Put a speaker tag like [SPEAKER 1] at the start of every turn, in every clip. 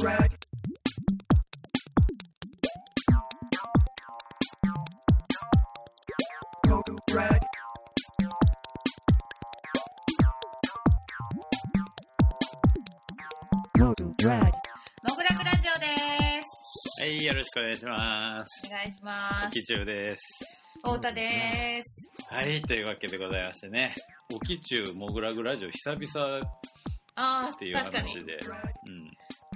[SPEAKER 1] モグラグラジオです。
[SPEAKER 2] はい、よろしくお願いします。
[SPEAKER 1] お願いします。
[SPEAKER 2] おきちゅうです。
[SPEAKER 1] 太田です。
[SPEAKER 2] はい、というわけでございましてね、おきちゅうもぐらぐラジオ久々っ
[SPEAKER 1] あ
[SPEAKER 2] ていう。話で、うん、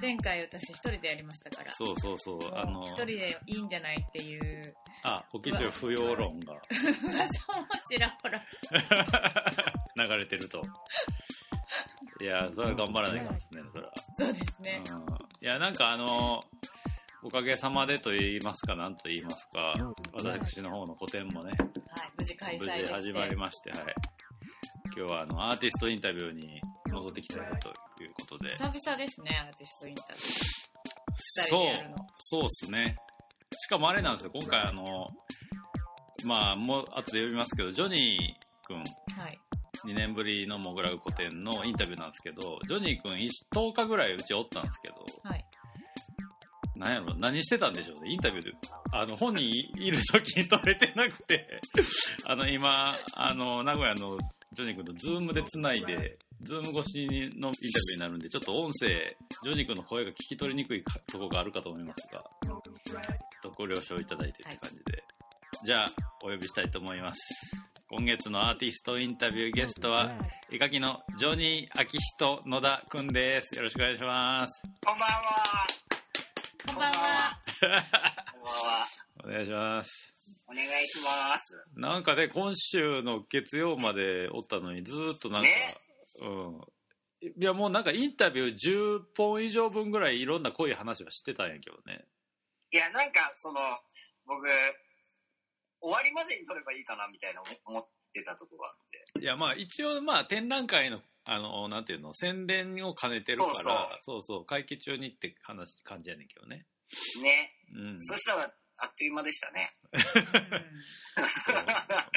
[SPEAKER 1] 前回私一人でやりましたから。
[SPEAKER 2] そうそうそう、あの
[SPEAKER 1] 一、人でいいんじゃないっていう。
[SPEAKER 2] あ、おきちゅう不要論が
[SPEAKER 1] そうもちらほら。
[SPEAKER 2] 流れてると。いや、それは頑張らないかもしれない、それは。
[SPEAKER 1] そうですね。
[SPEAKER 2] うん、いや、なんかあの、おかげさまでと言いますか、なんと言いますか、私の方の個展もね、
[SPEAKER 1] はい、無事開催
[SPEAKER 2] 無事始まりまして、はい。今日はあの、アーティストインタビューに戻ってきたよということで。
[SPEAKER 1] 久々ですね、アーティストインタビュー。二
[SPEAKER 2] そうそうっすね。しかもあれなんですよ、今回あの、まあ、もう後で呼びますけど、ジョニーくん、
[SPEAKER 1] はい。
[SPEAKER 2] 2年ぶりのモグラグ個展のインタビューなんですけど、ジョニーくん10日ぐらいうちおったんですけど、
[SPEAKER 1] はい。
[SPEAKER 2] なんやろ、何してたんでしょうね、インタビューで。あの、本人いる時に撮れてなくて、あの、今、あの、名古屋のジョニー君とズームで繋いで、ズーム越しのインタビューになるんで、ちょっと音声、ジョニー君の声が聞き取りにくいかとこがあるかと思いますが、ちょっとご了承いただいてって感じで。じゃあ、お呼びしたいと思います。今月のアーティストインタビューゲストは、絵描きのジョニー・アキヒト野田くんです。よろしくお願いします。
[SPEAKER 3] こんばんは。
[SPEAKER 1] こんばんは。
[SPEAKER 3] こんばんは。
[SPEAKER 2] お願いします。
[SPEAKER 3] お願いします。
[SPEAKER 2] なんかね、今週の月曜までおったのに、ずーっとなんか、
[SPEAKER 3] ね
[SPEAKER 2] うん。いや、もうなんかインタビュー10本以上分ぐらいいろんな濃い話はしてたんやけどね。
[SPEAKER 3] いや、なんか、その、僕、終わりまでに撮ればいいかな、みたいな思ってたとこがあって。
[SPEAKER 2] いや、まあ一応、まあ展覧会の、あの、なんていうの、宣伝を兼ねてるから、
[SPEAKER 3] そう
[SPEAKER 2] そうそう会期中にって話、感じやねんけどね。
[SPEAKER 3] ね。
[SPEAKER 2] うん。
[SPEAKER 3] そしたら、あっという間でしたね。
[SPEAKER 2] そう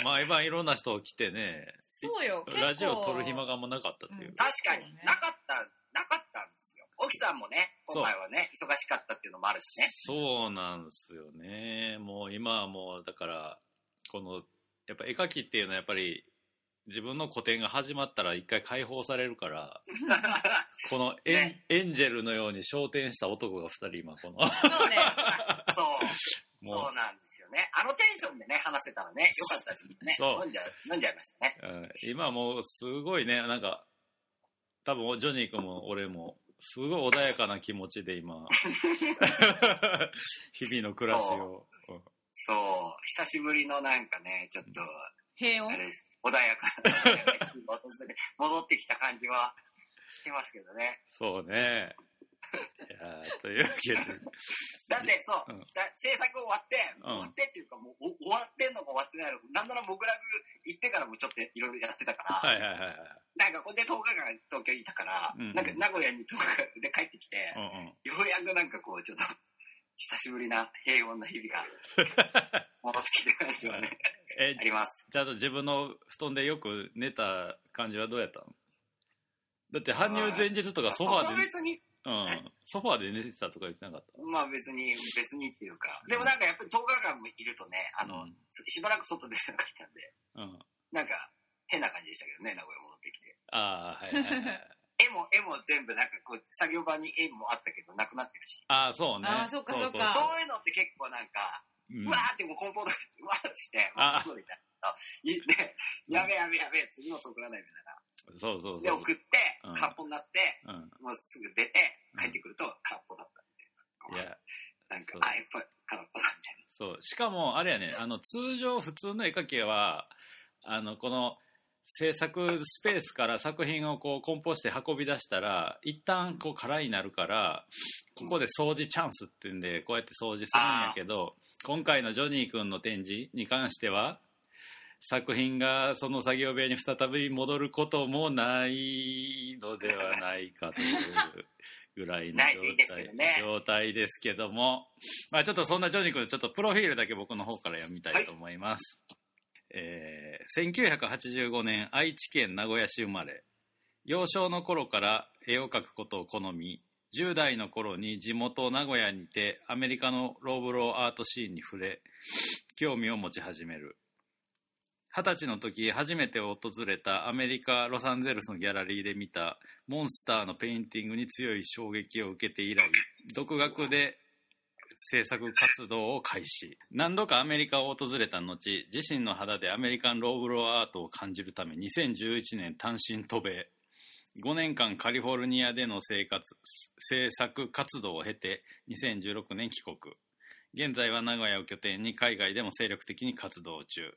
[SPEAKER 2] まあ今いろんな人来てね、
[SPEAKER 1] そうよ、
[SPEAKER 2] ラジオ撮る暇があんまなかったっていう。
[SPEAKER 1] うん
[SPEAKER 3] 確かになかった、なかったんですよ。沖さんもね、今回はね、忙しかったっていうのもあるしね。
[SPEAKER 2] そうなんですよね。もう今はもう、だから、この、やっぱ絵描きっていうのはやっぱり、自分の個展が始まったら一回解放されるから、このエン,、
[SPEAKER 3] ね
[SPEAKER 2] エンジェルのように昇天した男が二人今この、
[SPEAKER 1] そうね。
[SPEAKER 3] そう。
[SPEAKER 2] も
[SPEAKER 3] そうなんですよね。あのテンションでね、話せたらね、よかったですけどね。
[SPEAKER 2] そう
[SPEAKER 3] 飲んじゃ、飲んじゃいましたね。
[SPEAKER 2] う、うん今もうすごいね、なんか、多分ジョニー君も俺も、すごい穏やかな気持ちで今、日々の暮らしを。うん
[SPEAKER 3] そう。久しぶりのなんかね、ちょっと、
[SPEAKER 1] 平穏？
[SPEAKER 3] 穏やかな 戻ってきた感じはしてますけどね。
[SPEAKER 2] そうね。いやーというわけで、
[SPEAKER 3] だって、そう、
[SPEAKER 2] うん
[SPEAKER 3] だ制作終わって、
[SPEAKER 2] ん
[SPEAKER 3] 終わってっていうか、もうお終わってんのか終わってないのか、なんならモグラグ行ってからもちょっといろいろやってたから、
[SPEAKER 2] はいはいはいはい。
[SPEAKER 3] なんかこれで10日間東京いたから、
[SPEAKER 2] うんうん
[SPEAKER 3] なんか名古屋に10日で帰ってきて、
[SPEAKER 2] うんうん。
[SPEAKER 3] ようやくなんかこう、ちょっと、久しぶりな平穏な日々が 戻ってきた感じはね、
[SPEAKER 2] え
[SPEAKER 3] あります。
[SPEAKER 2] ちゃんと自分の布団でよく寝た感じはどうやったの？だって搬入前日とかソファーで、
[SPEAKER 3] 別に、
[SPEAKER 2] うん、ソファーで寝てたとか言ってなかっ
[SPEAKER 3] まあ別に、別にっていうか、でもなんかやっぱり10日間もいるとね、あの、
[SPEAKER 2] うん
[SPEAKER 3] しばらく外出てなかったんで、
[SPEAKER 2] たうん。
[SPEAKER 3] なんか変な感じでしたけどね、名古屋戻ってきて。
[SPEAKER 2] ああ、はいはいはい。
[SPEAKER 3] 絵も、絵も全部なんかこう、作業場に絵もあったけど、なくなってるし。
[SPEAKER 2] ああ、そうね。
[SPEAKER 1] あーそっかそっか
[SPEAKER 3] そういうのって結構なんか、
[SPEAKER 2] うん
[SPEAKER 3] うわーってもう梱包とか、うわーってして、
[SPEAKER 2] あ
[SPEAKER 3] もうみたいで、やべえやべえやべえ、次も作らないみたいな。
[SPEAKER 2] そうそうそう。
[SPEAKER 3] で、送って
[SPEAKER 2] うん、
[SPEAKER 3] 空っぽになって、
[SPEAKER 2] うん。
[SPEAKER 3] もうすぐ出て、帰ってくると空っぽだったみたいな。
[SPEAKER 2] いや、
[SPEAKER 3] なんかあ、やっぱり空っぽだみたい
[SPEAKER 2] そう。しかも、あれやね、あの、通常普通の絵描きは、あの、この、制作スペースから作品をこう梱包して運び出したら一旦こう空になるからここで掃除チャンスっていうんでこうやって掃除するんやけど今回のジョニー君の展示に関しては作品がその作業部屋に再び戻ることもないのではないかというぐらいの
[SPEAKER 3] ないといいですけどね。
[SPEAKER 2] 状態ですけども、まあ、ちょっとそんなジョニー君ちょっとプロフィールだけ僕の方から読みたいと思います、えー1985年愛知県名古屋市生まれ。幼少の頃から絵を描くことを好み10代の頃に地元名古屋にてアメリカのローブローアートシーンに触れ興味を持ち始める二十歳の時初めて訪れたアメリカ・ロサンゼルスのギャラリーで見たモンスターのペインティングに強い衝撃を受けて以来独学で制作活動を開始。何度かアメリカを訪れた後自身の肌でアメリカンローブローアートを感じるため2011年単身渡米。5年間カリフォルニアでの生活制作活動を経て2016年帰国。現在は名古屋を拠点に海外でも精力的に活動中。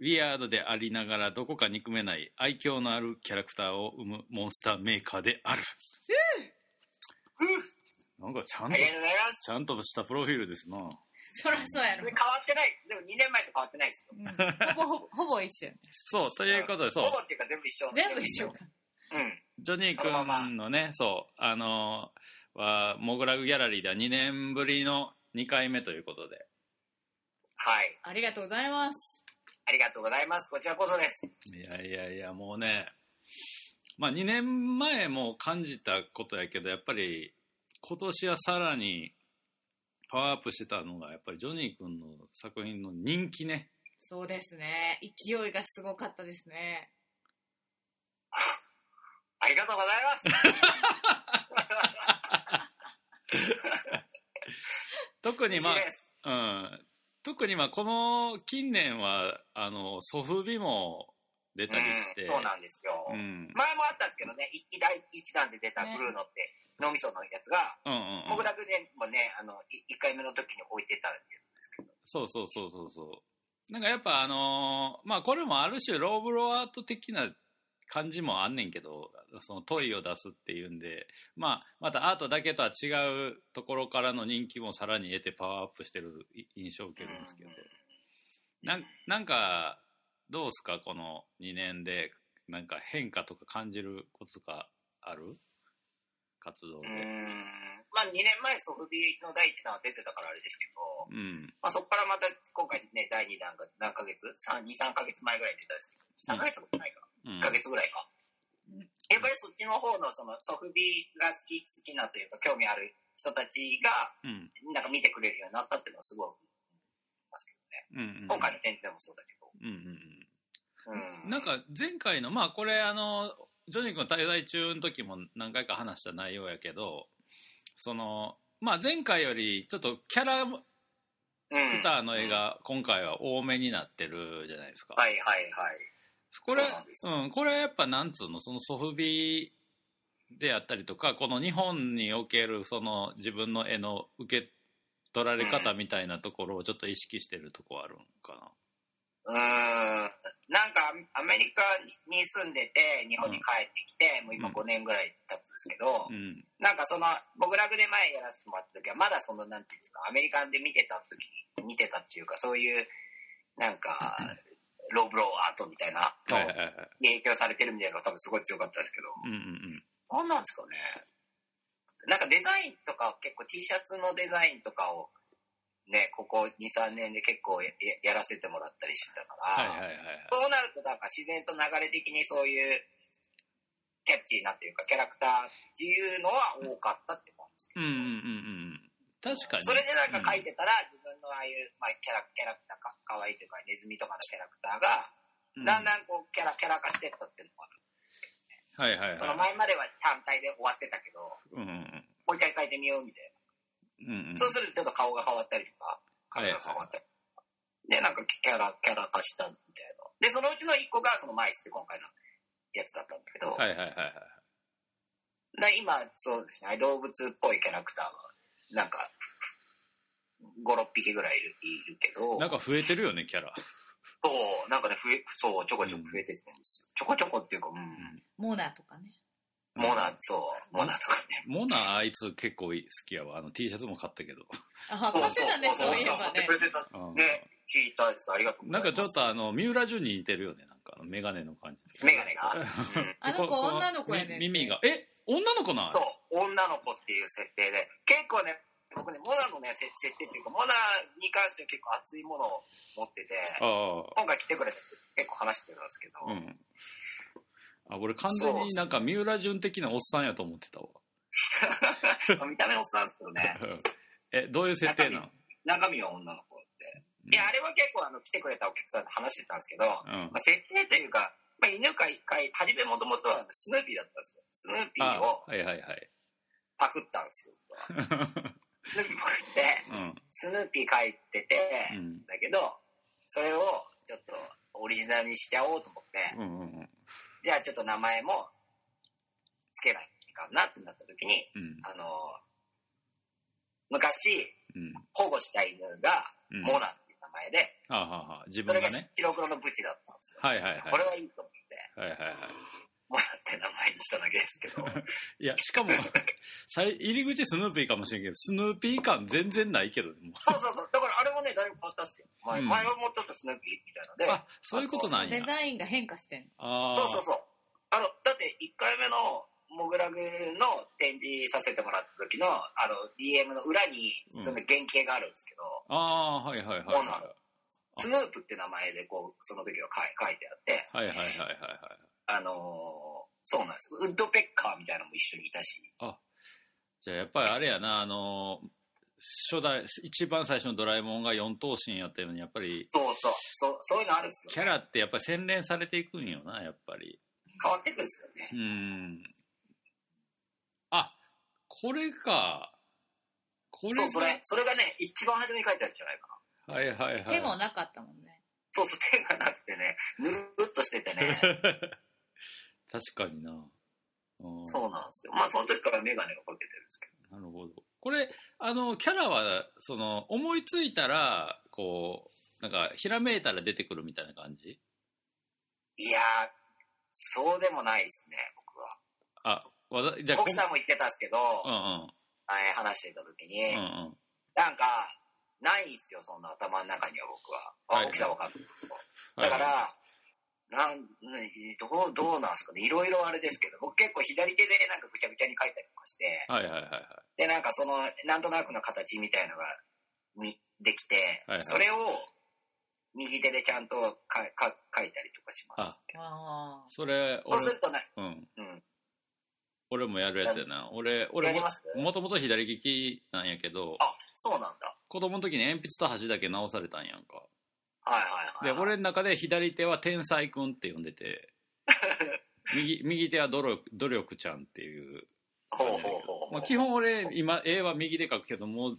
[SPEAKER 2] ウィアードでありながらどこか憎めない愛嬌のあるキャラクターを生むモンスターメーカーであるなんかちゃんと
[SPEAKER 3] ありがとうございます。
[SPEAKER 2] ちゃんとしたプロフィールですな
[SPEAKER 1] そらそうやろ
[SPEAKER 3] で。変わってない。でも2年前と変わってないですよ。
[SPEAKER 1] うんほぼほぼ、ほぼ一緒や。
[SPEAKER 2] そうということでそう
[SPEAKER 3] ほぼっていうか全部一緒。
[SPEAKER 1] 全部一緒か。
[SPEAKER 3] うん。
[SPEAKER 2] ジョニー
[SPEAKER 3] そのまま
[SPEAKER 2] 君のね、そう、あのーは、モグラグギャラリーでは2年ぶりの2回目ということで。
[SPEAKER 3] はい。
[SPEAKER 1] ありがとうございます。
[SPEAKER 3] ありがとうございます。こちらこそです。
[SPEAKER 2] いやいやいや、もうね、まあ2年前も感じたことやけど、やっぱり今年はさらにパワーアップしてたのが、やっぱりジョニー君の作品の人気ね。
[SPEAKER 1] そうですね。勢いがすごかったですね。
[SPEAKER 3] ありがとうございます。
[SPEAKER 2] 特にま。あ、うん。特にまあこの近年は、あの、ソフビも出たりして。
[SPEAKER 3] うん、そうなんですよ。
[SPEAKER 2] うん。
[SPEAKER 3] 前もあったんですけどね、一第一弾で出たブルーノって、脳みそのやつが、
[SPEAKER 2] うんうんうん
[SPEAKER 3] モグラグでもね、あの、い一回目の時に置いてたんですけど。
[SPEAKER 2] そうそうそうそうそう。なんかやっぱあのーまあこれもある種ローブローアート的な感じもあんねんけど、その問いを出すっていうんで、まあまたアートだけとは違うところからの人気もさらに得てパワーアップしてる印象を受けるんですけど、なんなんかどうすか？この2年でなんか変化とか感じることとかある？活動で。
[SPEAKER 3] まあ2年前ソフビの第1弾は出てたからあれですけど、
[SPEAKER 2] うん。
[SPEAKER 3] まあそこからまた今回ね、第2弾が何ヶ月 ?3、2、3ヶ月前ぐらいに出たんですけど、3ヶ月もないか。
[SPEAKER 2] うん
[SPEAKER 3] 1ヶ月ぐらいか。
[SPEAKER 1] うん
[SPEAKER 3] やっぱりそっちの方のそのソフビが好き、好きなというか興味ある人たちが
[SPEAKER 2] うん。
[SPEAKER 3] なんか見てくれるようになったっていうのはすごい思いますけどね。
[SPEAKER 2] うん。うん。
[SPEAKER 3] 今回の展示でもそうだけど。
[SPEAKER 2] うんうんうん。
[SPEAKER 3] うん。
[SPEAKER 2] なんか前回のまあこれあのジョニー君滞在中の時も何回か話した内容やけどそのまあ前回よりちょっとキャラク
[SPEAKER 3] うん、
[SPEAKER 2] ターの絵が今回は多めになってるじゃないですか、
[SPEAKER 3] はいはいはい。
[SPEAKER 2] これ
[SPEAKER 3] そう
[SPEAKER 2] うんこれやっぱなんつうのそのソフビであったりとかこの日本におけるその自分の絵の受け取られ方みたいなところをちょっと意識してるとこあるんかな
[SPEAKER 3] うーん。なんかアメリカに住んでて日本に帰ってきて、もう今
[SPEAKER 2] うん
[SPEAKER 3] 5年ぐらい経つんですけど、
[SPEAKER 2] うん。
[SPEAKER 3] なんかその、僕らで前やらせてもらった時は、まだその、なんていうんですか、アメリカンで見てた時に、見てたっていうか、そういう、なんか、ローブローアートみたいな影響されてるみたいなのが多分すごい強かったですけど、
[SPEAKER 2] うんうん
[SPEAKER 3] なんなんですかね。なんかデザインとか、結構 T シャツのデザインとかを、ね、ここ2、3年で結構ややらせてもらったりしてたから、
[SPEAKER 2] はいはいはいはい。
[SPEAKER 3] そうなると、なんか自然と流れ的にそういう、キャッチーなっていうか、キャラクターっていうのは多かったって思うんですけど
[SPEAKER 2] うんうんうんうん。確かに。
[SPEAKER 3] それでなんか書いてたら、自分のああいう、まあ、キャラ、キャラクターか、かわいいというか、ネズミとかのキャラクターが、
[SPEAKER 2] うん。
[SPEAKER 3] だんだんこう、キャラ、キャラ化してったっていうのがある。
[SPEAKER 2] はいはい
[SPEAKER 3] その
[SPEAKER 2] はい
[SPEAKER 3] 前までは単体で終わってたけど、
[SPEAKER 2] うんうん
[SPEAKER 3] もう一回書いてみようみたい
[SPEAKER 2] うんうん
[SPEAKER 3] な。そうするとちょっと顔が変わったりとか、体が変わったりとか。で、なんかキャラ、キャラ化したみたいな。で、そのうちの一個がそのマイスって今回のやつだったんだけど、
[SPEAKER 2] はいはいはいはい
[SPEAKER 3] で今、そうですね、動物っぽいキャラクターが、なんか、5、6匹ぐらいいるいるけど、
[SPEAKER 2] なんか増えてるよねキャラ
[SPEAKER 3] そう、なんかね、増え、そう、ちょこちょこ増えてるんですよ。ちょこちょこっていうか、うん。
[SPEAKER 1] モナとかね。
[SPEAKER 3] モナ、そう、モナとかね。
[SPEAKER 2] モナあいつ結構好きやわ。あの T シャツも買ったけど。
[SPEAKER 1] あ、買ってたね、そういえば
[SPEAKER 3] 買って
[SPEAKER 1] ね
[SPEAKER 3] く。れてた。
[SPEAKER 2] うん。
[SPEAKER 3] ね、聞いたです。ありがとうござます。
[SPEAKER 2] ないんかちょっとあの三浦淳に似てるよねなんかあのメガネの感じ
[SPEAKER 3] メガネが？うん。
[SPEAKER 1] あの子
[SPEAKER 2] こ
[SPEAKER 1] 女の子やね
[SPEAKER 2] 耳が。え女の子なん？
[SPEAKER 3] そう、女の子っていう設定で、結構ね、僕ね、モナのね、せ設定っていうか、モナに関しては結構熱いものを持ってて、
[SPEAKER 2] あ
[SPEAKER 3] 今回来てくれて結構話してるんですけど、
[SPEAKER 2] あうんあ俺完全になんか三浦淳的なおっさんやと思ってたわ
[SPEAKER 3] 見た目おっさんですけどね。
[SPEAKER 2] え、どういう設定なの
[SPEAKER 3] 中身は女の子って。いや、あれは結構あの、来てくれたお客さんと話してたんですけど、
[SPEAKER 2] うん
[SPEAKER 3] ま。あ、設定というか、まあ、犬飼い、飼い、はじめもともとはスヌーピーだったんですよ。スヌーピー
[SPEAKER 2] あ、
[SPEAKER 3] を
[SPEAKER 2] はいはいはい。
[SPEAKER 3] パクったんですよ。スヌーピーパクって、
[SPEAKER 2] うん。
[SPEAKER 3] スヌーピー書いてて、
[SPEAKER 2] うん。
[SPEAKER 3] だけど、それをちょっとオリジナルにしちゃおうと思って、
[SPEAKER 2] うんうんうん。
[SPEAKER 3] じゃあちょっと名前もつけないかなってなった時に、
[SPEAKER 2] うん。
[SPEAKER 3] あの、昔
[SPEAKER 2] うん。
[SPEAKER 3] 保護した犬が
[SPEAKER 2] うん。
[SPEAKER 3] モナっていう名前で、
[SPEAKER 2] はあ、はあはあ、自
[SPEAKER 3] それが。白黒のブチだったんですよ。
[SPEAKER 2] はいはいはい。
[SPEAKER 3] これはいいと思って、
[SPEAKER 2] はいはいはい。
[SPEAKER 3] モナって名前にしただけですけど、
[SPEAKER 2] いや、しかも、さい入り口スヌーピーかもしれんけど、スヌーピー感全然ないけど、も
[SPEAKER 3] そうそうそう、だからあれもね、だいぶ変わったっすよ。前,、
[SPEAKER 2] うん
[SPEAKER 3] 前はもうちょっとスヌーピーみたいなので、
[SPEAKER 2] あ、そういうことなんや
[SPEAKER 1] デ。ザインが変化してんの。
[SPEAKER 2] ああ。
[SPEAKER 3] そうそうそう。あの、だって1回目のモグラグの展示させてもらった時の、あの、DM の裏に、その原型があるんですけど、
[SPEAKER 2] ああ、はいはいはいは
[SPEAKER 3] スヌープって名前でこう、その時は書い書いてあって、
[SPEAKER 2] い。はいはいはいはいはい。
[SPEAKER 3] あのーそうなんです。ウッドペッカーみたいなのも一緒にいたし、
[SPEAKER 2] じゃあやっぱりあれやな、あの、初代、一番最初のドラえもんが四頭身やったように、やっぱり、
[SPEAKER 3] そうそう、そうそういうのあるんですよ、
[SPEAKER 2] キャラってやっぱり洗練されていくんよな、やっぱり。
[SPEAKER 3] 変わっていくんですよね
[SPEAKER 2] う。ん。あ、これか。これが
[SPEAKER 3] そう、それ、それがね、一番初めに書いてあるんじゃないかな。
[SPEAKER 2] はいはいはい。
[SPEAKER 1] 手もなかったもんね。
[SPEAKER 3] そうそう、手がなくてね、ぬるっとしててね、
[SPEAKER 2] 確かにな。うん
[SPEAKER 3] そうなんですよ。まあ、その時からメガネがかけてるんですけど。
[SPEAKER 2] なるほど。これ、あの、キャラは、その、思いついたら、こう、なんか、ひらめいたら出てくるみたいな感じ？
[SPEAKER 3] いやー、そうでもないですね、僕は。
[SPEAKER 2] あ、わざ、じゃあ、
[SPEAKER 3] 奥さんも言ってたんですけど、
[SPEAKER 2] うんうん。
[SPEAKER 3] 前話してた時に、
[SPEAKER 2] うんうん。
[SPEAKER 3] なんか、ないんすよ、そんな頭の中には僕は。
[SPEAKER 2] はい
[SPEAKER 3] あ、奥さんわかんない。
[SPEAKER 2] はい
[SPEAKER 3] だから、なん、ねどう、どうなんすかね。いろいろあれですけど、僕結構左手でなんかぐちゃぐちゃに書いたりとかして、
[SPEAKER 2] はいはいはいはい。
[SPEAKER 3] で、なんかその、なんとなくの形みたいのが、み、できて、
[SPEAKER 2] はいはい
[SPEAKER 3] それを、右手でちゃんとかか書いたりとかします。
[SPEAKER 2] あ
[SPEAKER 1] あ
[SPEAKER 2] それ、俺
[SPEAKER 3] そうす、るとね、
[SPEAKER 2] うん。
[SPEAKER 3] うん。
[SPEAKER 2] 俺もやるやつやな。俺、
[SPEAKER 3] や
[SPEAKER 2] 俺ももともと左利きなんやけど、
[SPEAKER 3] あ、そうなんだ。
[SPEAKER 2] 子供の時に鉛筆と箸だけ直されたんやんか。
[SPEAKER 3] はいはいはい。
[SPEAKER 2] で、俺の中で左手は天才くんって呼んでて、右右手は努力努力ちゃんっていう。
[SPEAKER 3] ほうほうほう。
[SPEAKER 2] まあ、基本俺、今、絵は右で描くけども、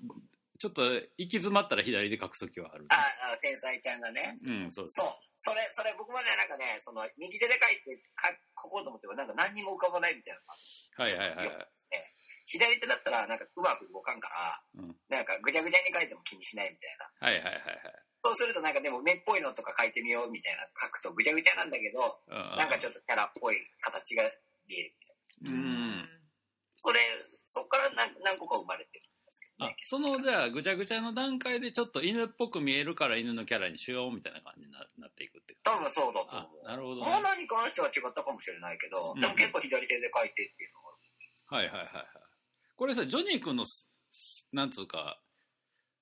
[SPEAKER 2] ちょっと行き詰まったら左で描くときはある。
[SPEAKER 3] ああ、天才ちゃんがね。
[SPEAKER 2] うん、そう
[SPEAKER 3] そう。それ、それ僕までなんかね、その、右手で書いてか書こうと思ってもなんか何にも浮かばないみたいな
[SPEAKER 2] はいはいはいはい。
[SPEAKER 3] 左手だったらなんかうまく動かんから、
[SPEAKER 2] うん
[SPEAKER 3] なんかぐちゃぐちゃに書いても気にしないみたいな。
[SPEAKER 2] はいはいはいはい。
[SPEAKER 3] そうするとなんかでも目っぽいのとか書いてみようみたいな書くとぐちゃぐちゃなんだけど、
[SPEAKER 2] うん
[SPEAKER 3] なんかちょっとキャラっぽい形が見えるみたいな。
[SPEAKER 2] う
[SPEAKER 1] ー
[SPEAKER 2] ん。
[SPEAKER 3] それ、そっから何何個か生まれてるんですけど
[SPEAKER 2] あ
[SPEAKER 3] ね。、
[SPEAKER 2] その、じゃあ、ぐちゃぐちゃの段階でちょっと犬っぽく見えるから犬のキャラにしようみたいな感じにななっていくって
[SPEAKER 3] 多分そうだと
[SPEAKER 2] あ
[SPEAKER 3] 思う。、
[SPEAKER 2] なるほど、
[SPEAKER 3] モ
[SPEAKER 2] ね。
[SPEAKER 3] ナに関しては違ったかもしれないけど、
[SPEAKER 2] うん
[SPEAKER 3] でも結構左手で書いてっていうのが
[SPEAKER 2] はいはいはいはい。これさ、ジョニー君の、なんつうか、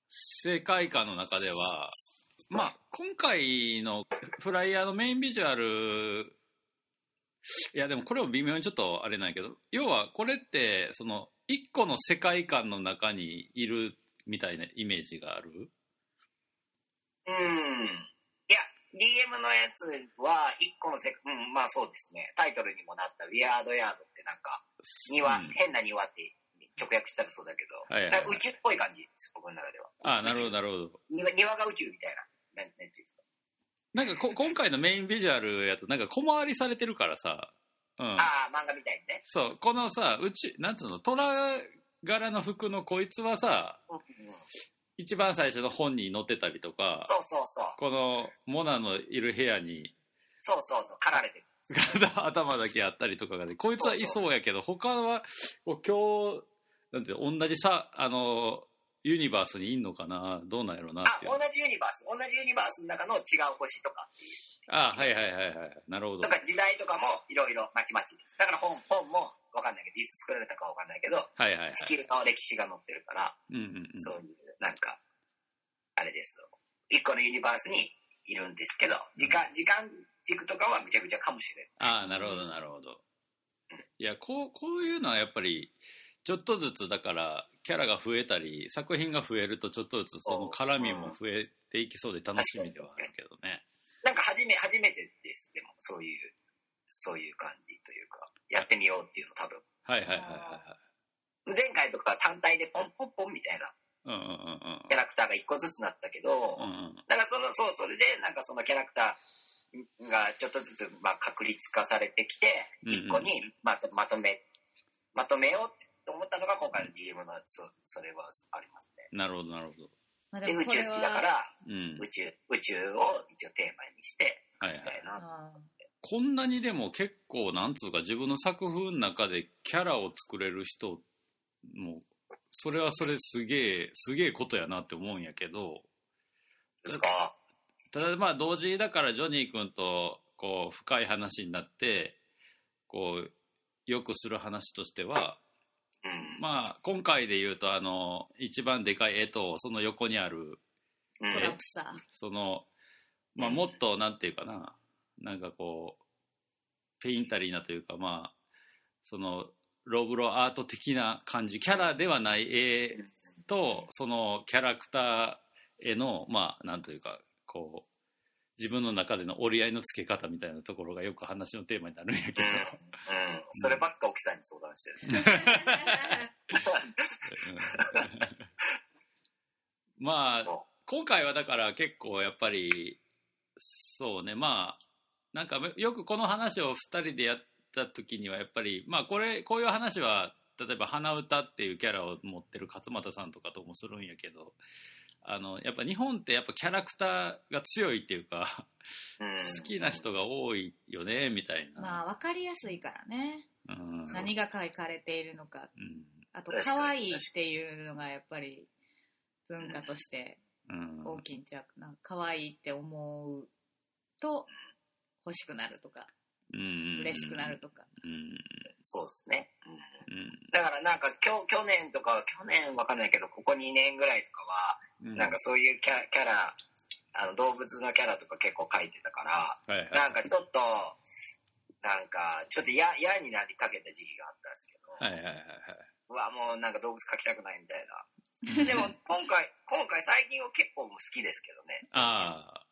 [SPEAKER 2] 世界観の中では、まあ、今回のフライヤーのメインビジュアル、いやでもこれも微妙にちょっとあれなんやけど、要はこれって、その、一個の世界観の中にいるみたいなイメージがある？
[SPEAKER 3] うん。いや、DM のやつは、一個のせ、うん、まあそうですね。タイトルにもなった、ウィアードヤードってなんか、庭、
[SPEAKER 2] うん
[SPEAKER 3] 変な庭って直訳したらそうだけど、
[SPEAKER 2] はいはい
[SPEAKER 3] 宇宙っぽい感じです、僕の中では。
[SPEAKER 2] あなるほどなるほど。
[SPEAKER 3] 庭庭が宇宙みたいな。なんなんていうんですか。
[SPEAKER 2] なんかこ 今回のメインビジュアルやとなんか小回りされてるからさ、うん。
[SPEAKER 3] ああ、漫画みたいにね。
[SPEAKER 2] そう、このさ、うち、なんつうの、虎柄の服のこいつはさ、
[SPEAKER 3] うんうん、
[SPEAKER 2] 一番最初の本に載ってたりとか、
[SPEAKER 3] そうそうそう。
[SPEAKER 2] このモナのいる部屋に
[SPEAKER 3] そうそうそう。狩られてる。
[SPEAKER 2] 頭だけあったりとかがね、こいつはいそうやけど、他は、今日、なんて同じさ、あの、ユニバースにいんのかな？どうなんやろうな
[SPEAKER 3] あ
[SPEAKER 2] っていう。
[SPEAKER 3] 同じユニバース。同じユニバースの中の違う星とか、
[SPEAKER 2] あはいはいはいはい。なるほど。
[SPEAKER 3] とか時代とかもいろいろまちまちです。だから本、本もわかんないけど、いつ作られたかわかんないけど、
[SPEAKER 2] はいはいはい。
[SPEAKER 3] 地球の歴史が載ってるから、
[SPEAKER 2] うんうんうん。
[SPEAKER 3] そういう、なんか、あれですよ。一個のユニバースにいるんですけど、時間、時間軸とかはぐちゃぐちゃかもしれない。
[SPEAKER 2] ああ、なるほど、なるほど。いや、こう、こういうのはやっぱり、ちょっとずつだからキャラが増えたり作品が増えるとちょっとずつその絡みも増えていきそうで楽しみではあるけどね。
[SPEAKER 3] なんか初め、初めてです。でも、そういう、そういう感じというか、やってみようっていうの多分。
[SPEAKER 2] はいはいはいは
[SPEAKER 3] 前回とか単体でポンポンポンみたいな
[SPEAKER 2] うんうんうん。
[SPEAKER 3] キャラクターが一個ずつなったけど、
[SPEAKER 2] うんうん。
[SPEAKER 3] なんかその、そう、それで、なんかそのキャラクターがちょっとずつ、まあ、確立化されてきて、
[SPEAKER 2] うんうん。
[SPEAKER 3] 一個にまとまとめ、まとめようって思ったのが今回の DM のそそれはありますね。
[SPEAKER 2] なるほどなるほど。
[SPEAKER 3] で、宇宙好きだか、ら、
[SPEAKER 2] うん。
[SPEAKER 3] 宇宙、宇宙を一応テーマにして
[SPEAKER 2] はいはい。
[SPEAKER 3] 書きたいな。
[SPEAKER 1] あ
[SPEAKER 2] こんなにでも結構なんつうか自分の作風の中でキャラを作れる人もそれはそれすげえすげえことやなって思うんやけど。
[SPEAKER 3] ですか？
[SPEAKER 2] ただまあ同時だからジョニー君とこう深い話になってこうよくする話としては
[SPEAKER 3] うん。
[SPEAKER 2] まあ今回で言うとあの一番でかい絵とその横にある
[SPEAKER 3] うん
[SPEAKER 1] ートラップさ。
[SPEAKER 2] そのまあ
[SPEAKER 3] うん
[SPEAKER 2] もっとなんていうかななんかこうペインタリーなというかまあそのロブロアート的な感じキャラではない絵とそのキャラクターへのまあなんというかこう自分の中での折り合いのつけ方みたいなところがよく話のテーマになるんやけど、
[SPEAKER 3] うん。うん。そればっか奥さんに相談してる。
[SPEAKER 2] うんまあ
[SPEAKER 3] そ
[SPEAKER 2] 今回はだから結構やっぱりそうねまあなんかよくこの話を2人でやった時にはやっぱりまあこれこういう話は例えば鼻歌っていうキャラを持ってる勝俣さんとかともするんやけどあのやっぱ日本ってやっぱキャラクターが強いっていうか
[SPEAKER 3] うん
[SPEAKER 2] 好きな人が多いよねみたいな、
[SPEAKER 1] まあ、わかりやすいからね。
[SPEAKER 2] うん
[SPEAKER 1] 何が書かれているのか。
[SPEAKER 2] うん
[SPEAKER 1] あと、可愛いっていうのがやっぱり文化として
[SPEAKER 2] うん
[SPEAKER 1] 大きいんちゃうかな。可愛いって思うと欲しくなるとか、
[SPEAKER 2] うん
[SPEAKER 1] 嬉しくなるとか。
[SPEAKER 2] うん
[SPEAKER 3] そうですね。うん
[SPEAKER 2] うん
[SPEAKER 3] だからなんか今日、去年とか、去年わかんないけど、ここ2年ぐらいとかは、
[SPEAKER 2] うん。
[SPEAKER 3] なんかそういうキャキャラ、あの動物のキャラとか結構描いてたから、
[SPEAKER 2] はいはい。
[SPEAKER 3] なんかちょっと、なんかちょっと嫌嫌になりかけた時期があったんですけど、
[SPEAKER 2] はいはいはいはい。う
[SPEAKER 3] わ、もうなんか動物描きたくないみたいな。でも今回、今回最近は結構好きですけどね。
[SPEAKER 2] ああ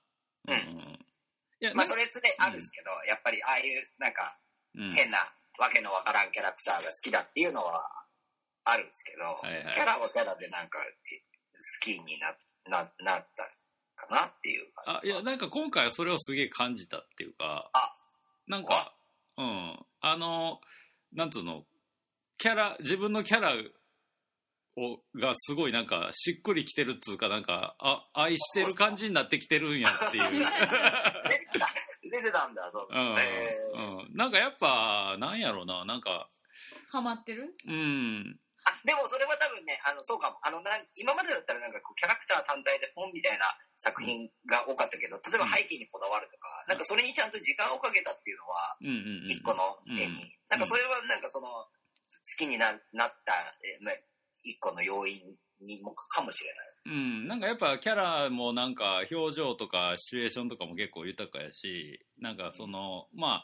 [SPEAKER 3] うん。
[SPEAKER 2] いや
[SPEAKER 3] まあそれ常にあるんですけど、やっぱりああいうなんか
[SPEAKER 2] うん。
[SPEAKER 3] 変なわけのわからんキャラクターが好きだっていうのはあるんですけど、
[SPEAKER 2] いはい。
[SPEAKER 3] キャラはキャラでなんかえ好きになななったかなっていう感じ
[SPEAKER 2] あいやなんか今回はそれをすげえ感じたっていうか
[SPEAKER 3] あ。
[SPEAKER 2] なんかうん。あのなんつうのキャラ自分のキャラをがすごいなんかしっくりきてるっつうかなんかあ愛してる感じになってきてるんやっていう。
[SPEAKER 3] 出てた出てたんだそう、
[SPEAKER 2] うん、
[SPEAKER 3] え
[SPEAKER 2] うん、なんかやっぱなんやろうななんか。
[SPEAKER 1] ハマってる？
[SPEAKER 2] うん
[SPEAKER 3] あでもそれは多分ねあのそうかも。あのなん今までだったらなんかこうキャラクター単体で本みたいな作品が多かったけど例えば背景にこだわるとか、なんかそれにちゃんと時間をかけたっていうのは
[SPEAKER 2] うんうんうん
[SPEAKER 3] 一個の絵に、
[SPEAKER 2] うん。
[SPEAKER 3] なんかそれはなんかその好きにななった、えまあ一個の要因にもかもしれない。
[SPEAKER 2] うん、なんかやっぱキャラもなんか表情とかシチュエーションとかも結構豊かやしなんかそのまあ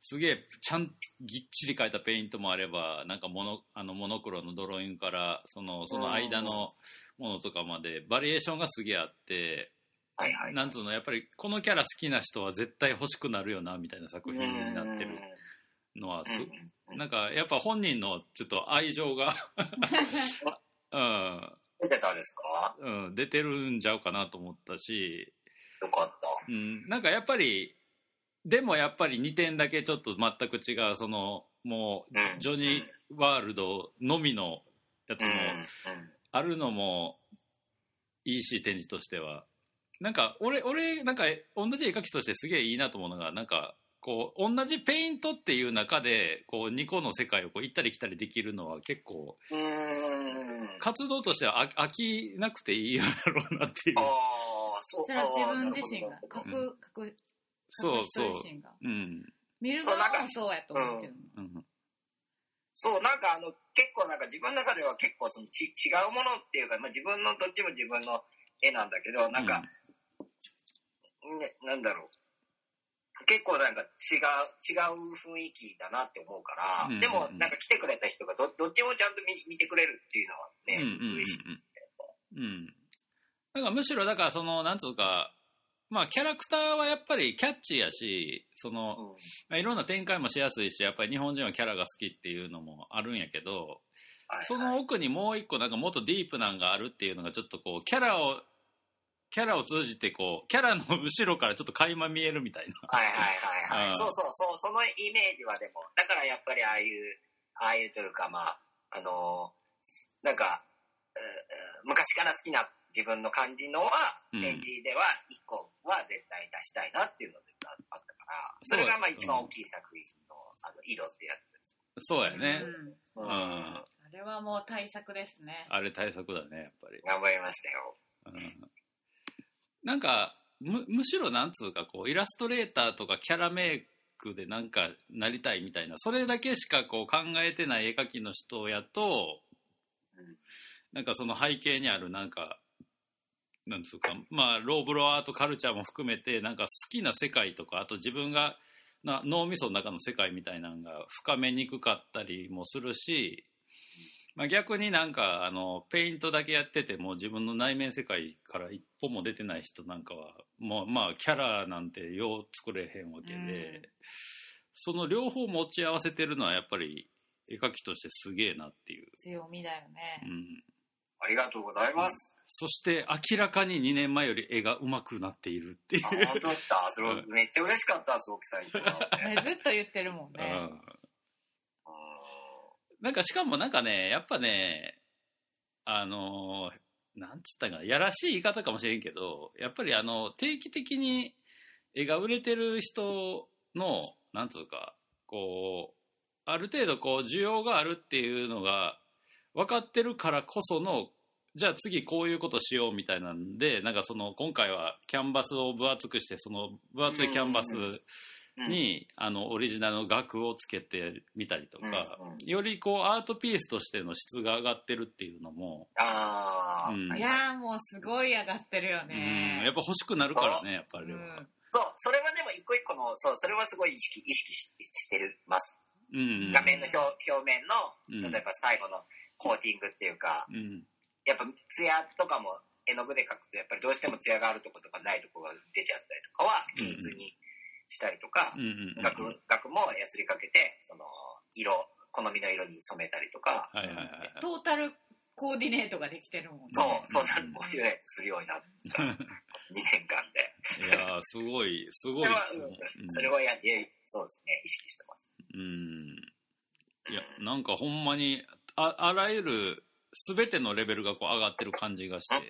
[SPEAKER 2] すげえちゃんぎっちり描いたペイントもあればなんかモノあのモノクロのドローイングからそのその間のものとかまでバリエーションがすげえあって
[SPEAKER 3] はいはい。
[SPEAKER 2] なんつうのやっぱりこのキャラ好きな人は絶対欲ししくなるよなみたいな作品になってるのはす
[SPEAKER 3] うん
[SPEAKER 2] なんかやっぱ本人のちょっと愛情が うん。
[SPEAKER 3] 出てたんですか？
[SPEAKER 2] うん、出てるんちゃうかなと思ったし、
[SPEAKER 3] よかった。
[SPEAKER 2] うん、なんかやっぱりでもやっぱり2点だけちょっと全く違うそのもう
[SPEAKER 3] うん。
[SPEAKER 2] ジョニーワールドのみのやつもあるのもいいし展示としては。なんか俺俺なんか同じ絵描きとしてすげえいいなと思うのがなんかこう同じペイントっていう中でこう2個の世界をこう行ったり来たりできるのは結構。活動としては飽飽きなくていいだろうなっていう。
[SPEAKER 3] そう。
[SPEAKER 1] それは自分自身がく
[SPEAKER 2] そうそう。うん。
[SPEAKER 1] 見る側もそうやと思うけど、
[SPEAKER 2] うん。
[SPEAKER 3] そう、なんかあの、結構なんか自分の中では結構そのち違うものっていうか、まあ、自分のどっちも自分の絵なんだけど、なんか、ね、なんだろう。結構なんか違う、違う雰囲気だなって思うから、
[SPEAKER 2] うん
[SPEAKER 3] でもなんか来てくれた人がどどっちもちゃんと見見てくれるっていうのはね、
[SPEAKER 2] うんうんうん
[SPEAKER 3] 嬉しい。
[SPEAKER 2] うん。うん。だからむしろだからそのなんつうかまあキャラクターはやっぱりキャッチーやしその、
[SPEAKER 3] うん。
[SPEAKER 2] まあいろんな展開もしやすいしやっぱり日本人はキャラが好きっていうのもあるんやけど
[SPEAKER 3] はい
[SPEAKER 2] その奥にもう一個なんかもっとディープなんがあるっていうのがちょっとこうキャラをキャラを通じてこうキャラの後ろからちょっと垣間見えるみたいな。
[SPEAKER 3] はいはいはいはい。
[SPEAKER 2] うん。
[SPEAKER 3] そうそうそう、そのイメージはでも、だからやっぱりああいう、ああいうというかまあ、あのーなんか、昔から好きな自分の感じのは、
[SPEAKER 2] うん。
[SPEAKER 3] 展示では一個は絶対出したいなっていうのがあったから、それがまあ一番大きい作品の、あの、井戸ってやつ。
[SPEAKER 2] そうやね、
[SPEAKER 1] うん。
[SPEAKER 2] うん。
[SPEAKER 1] あれはもう対策ですね。
[SPEAKER 2] あれ対策だねやっぱり、
[SPEAKER 3] 頑張りましたよ。
[SPEAKER 2] うん、なんかむむしろなんつうかこうイラストレーターとかキャラメイクでなんかなりたいみたいなそれだけしかこう考えてない絵描きの人やと
[SPEAKER 3] うん。
[SPEAKER 2] なんかその背景にあるなんかなんつうかまあローブロアートカルチャーも含めてなんか好きな世界とかあと自分がな脳みその中の世界みたいなのが深めにくかったりもするし、まあ、逆になんかあのペイントだけやってても自分の内面世界から一歩も出てない人なんかはもうまあキャラなんてよう作れへんわけで、
[SPEAKER 1] うん
[SPEAKER 2] その両方持ち合わせてるのはやっぱり絵描きとしてすげえなっていう。
[SPEAKER 1] 強みだよ
[SPEAKER 2] う
[SPEAKER 1] ね。
[SPEAKER 2] ん
[SPEAKER 3] ありがとうございます。
[SPEAKER 2] そして明らかに2年前より絵が上手くなっているっていう
[SPEAKER 3] あ、。本当だった。それ
[SPEAKER 2] うん
[SPEAKER 3] めっちゃ嬉しかったです、沖さんに言
[SPEAKER 1] ずっと言ってるもんね。
[SPEAKER 2] うん
[SPEAKER 3] う
[SPEAKER 2] なんかしかもなんかね、やっぱね、あのー、なんつったんかな、やらしい言い方かもしれんけど、やっぱりあの、定期的に絵が売れてる人の、なんつうか、こう、ある程度こう、需要があるっていうのが分かってるからこその、じゃあ次こういうことしようみたいなんで、なんかその、今回はキャンバスを分厚くして、その分厚いキャンバス、
[SPEAKER 3] うん
[SPEAKER 2] に、あのオリジナルの額をつけてみたりとか、
[SPEAKER 3] うんうん。
[SPEAKER 2] よりこうアートピースとしての質が上がってるっていうのも、
[SPEAKER 3] ああ、
[SPEAKER 2] うん。
[SPEAKER 3] はい
[SPEAKER 1] いやーもうすごい上がってるよ
[SPEAKER 2] うん。
[SPEAKER 1] ね。
[SPEAKER 2] やっぱ欲しくなるからねやっぱり、
[SPEAKER 1] うん
[SPEAKER 3] そう、それはでも一個一個の、そう、それはすごい意識、意識ししてるます。
[SPEAKER 2] うん
[SPEAKER 3] 画面の表表面
[SPEAKER 2] うん。
[SPEAKER 3] の、例えば最後のコーティングっていうか、
[SPEAKER 2] うん
[SPEAKER 3] やっぱ艶とかも絵の具で描くと、やっぱりどうしても艶があるところとかないところが出ちゃったりとかは、均一にしたりとか
[SPEAKER 2] うん、うんうん
[SPEAKER 3] 額、額もやすりかけて、その、色、好みの色に染めたりとか、
[SPEAKER 2] はいはいはい
[SPEAKER 1] トータルコーディネートができてるもんね。
[SPEAKER 3] そう、そうなる、こういうやつするようになった。2年間で。
[SPEAKER 2] いやーすごいすごい
[SPEAKER 3] それは、
[SPEAKER 2] うん
[SPEAKER 3] うんそれはやそうですね、意識してます。
[SPEAKER 2] うんいやなんかほんまにああらゆる全てのレベルがこう上がってる感じがして
[SPEAKER 3] あ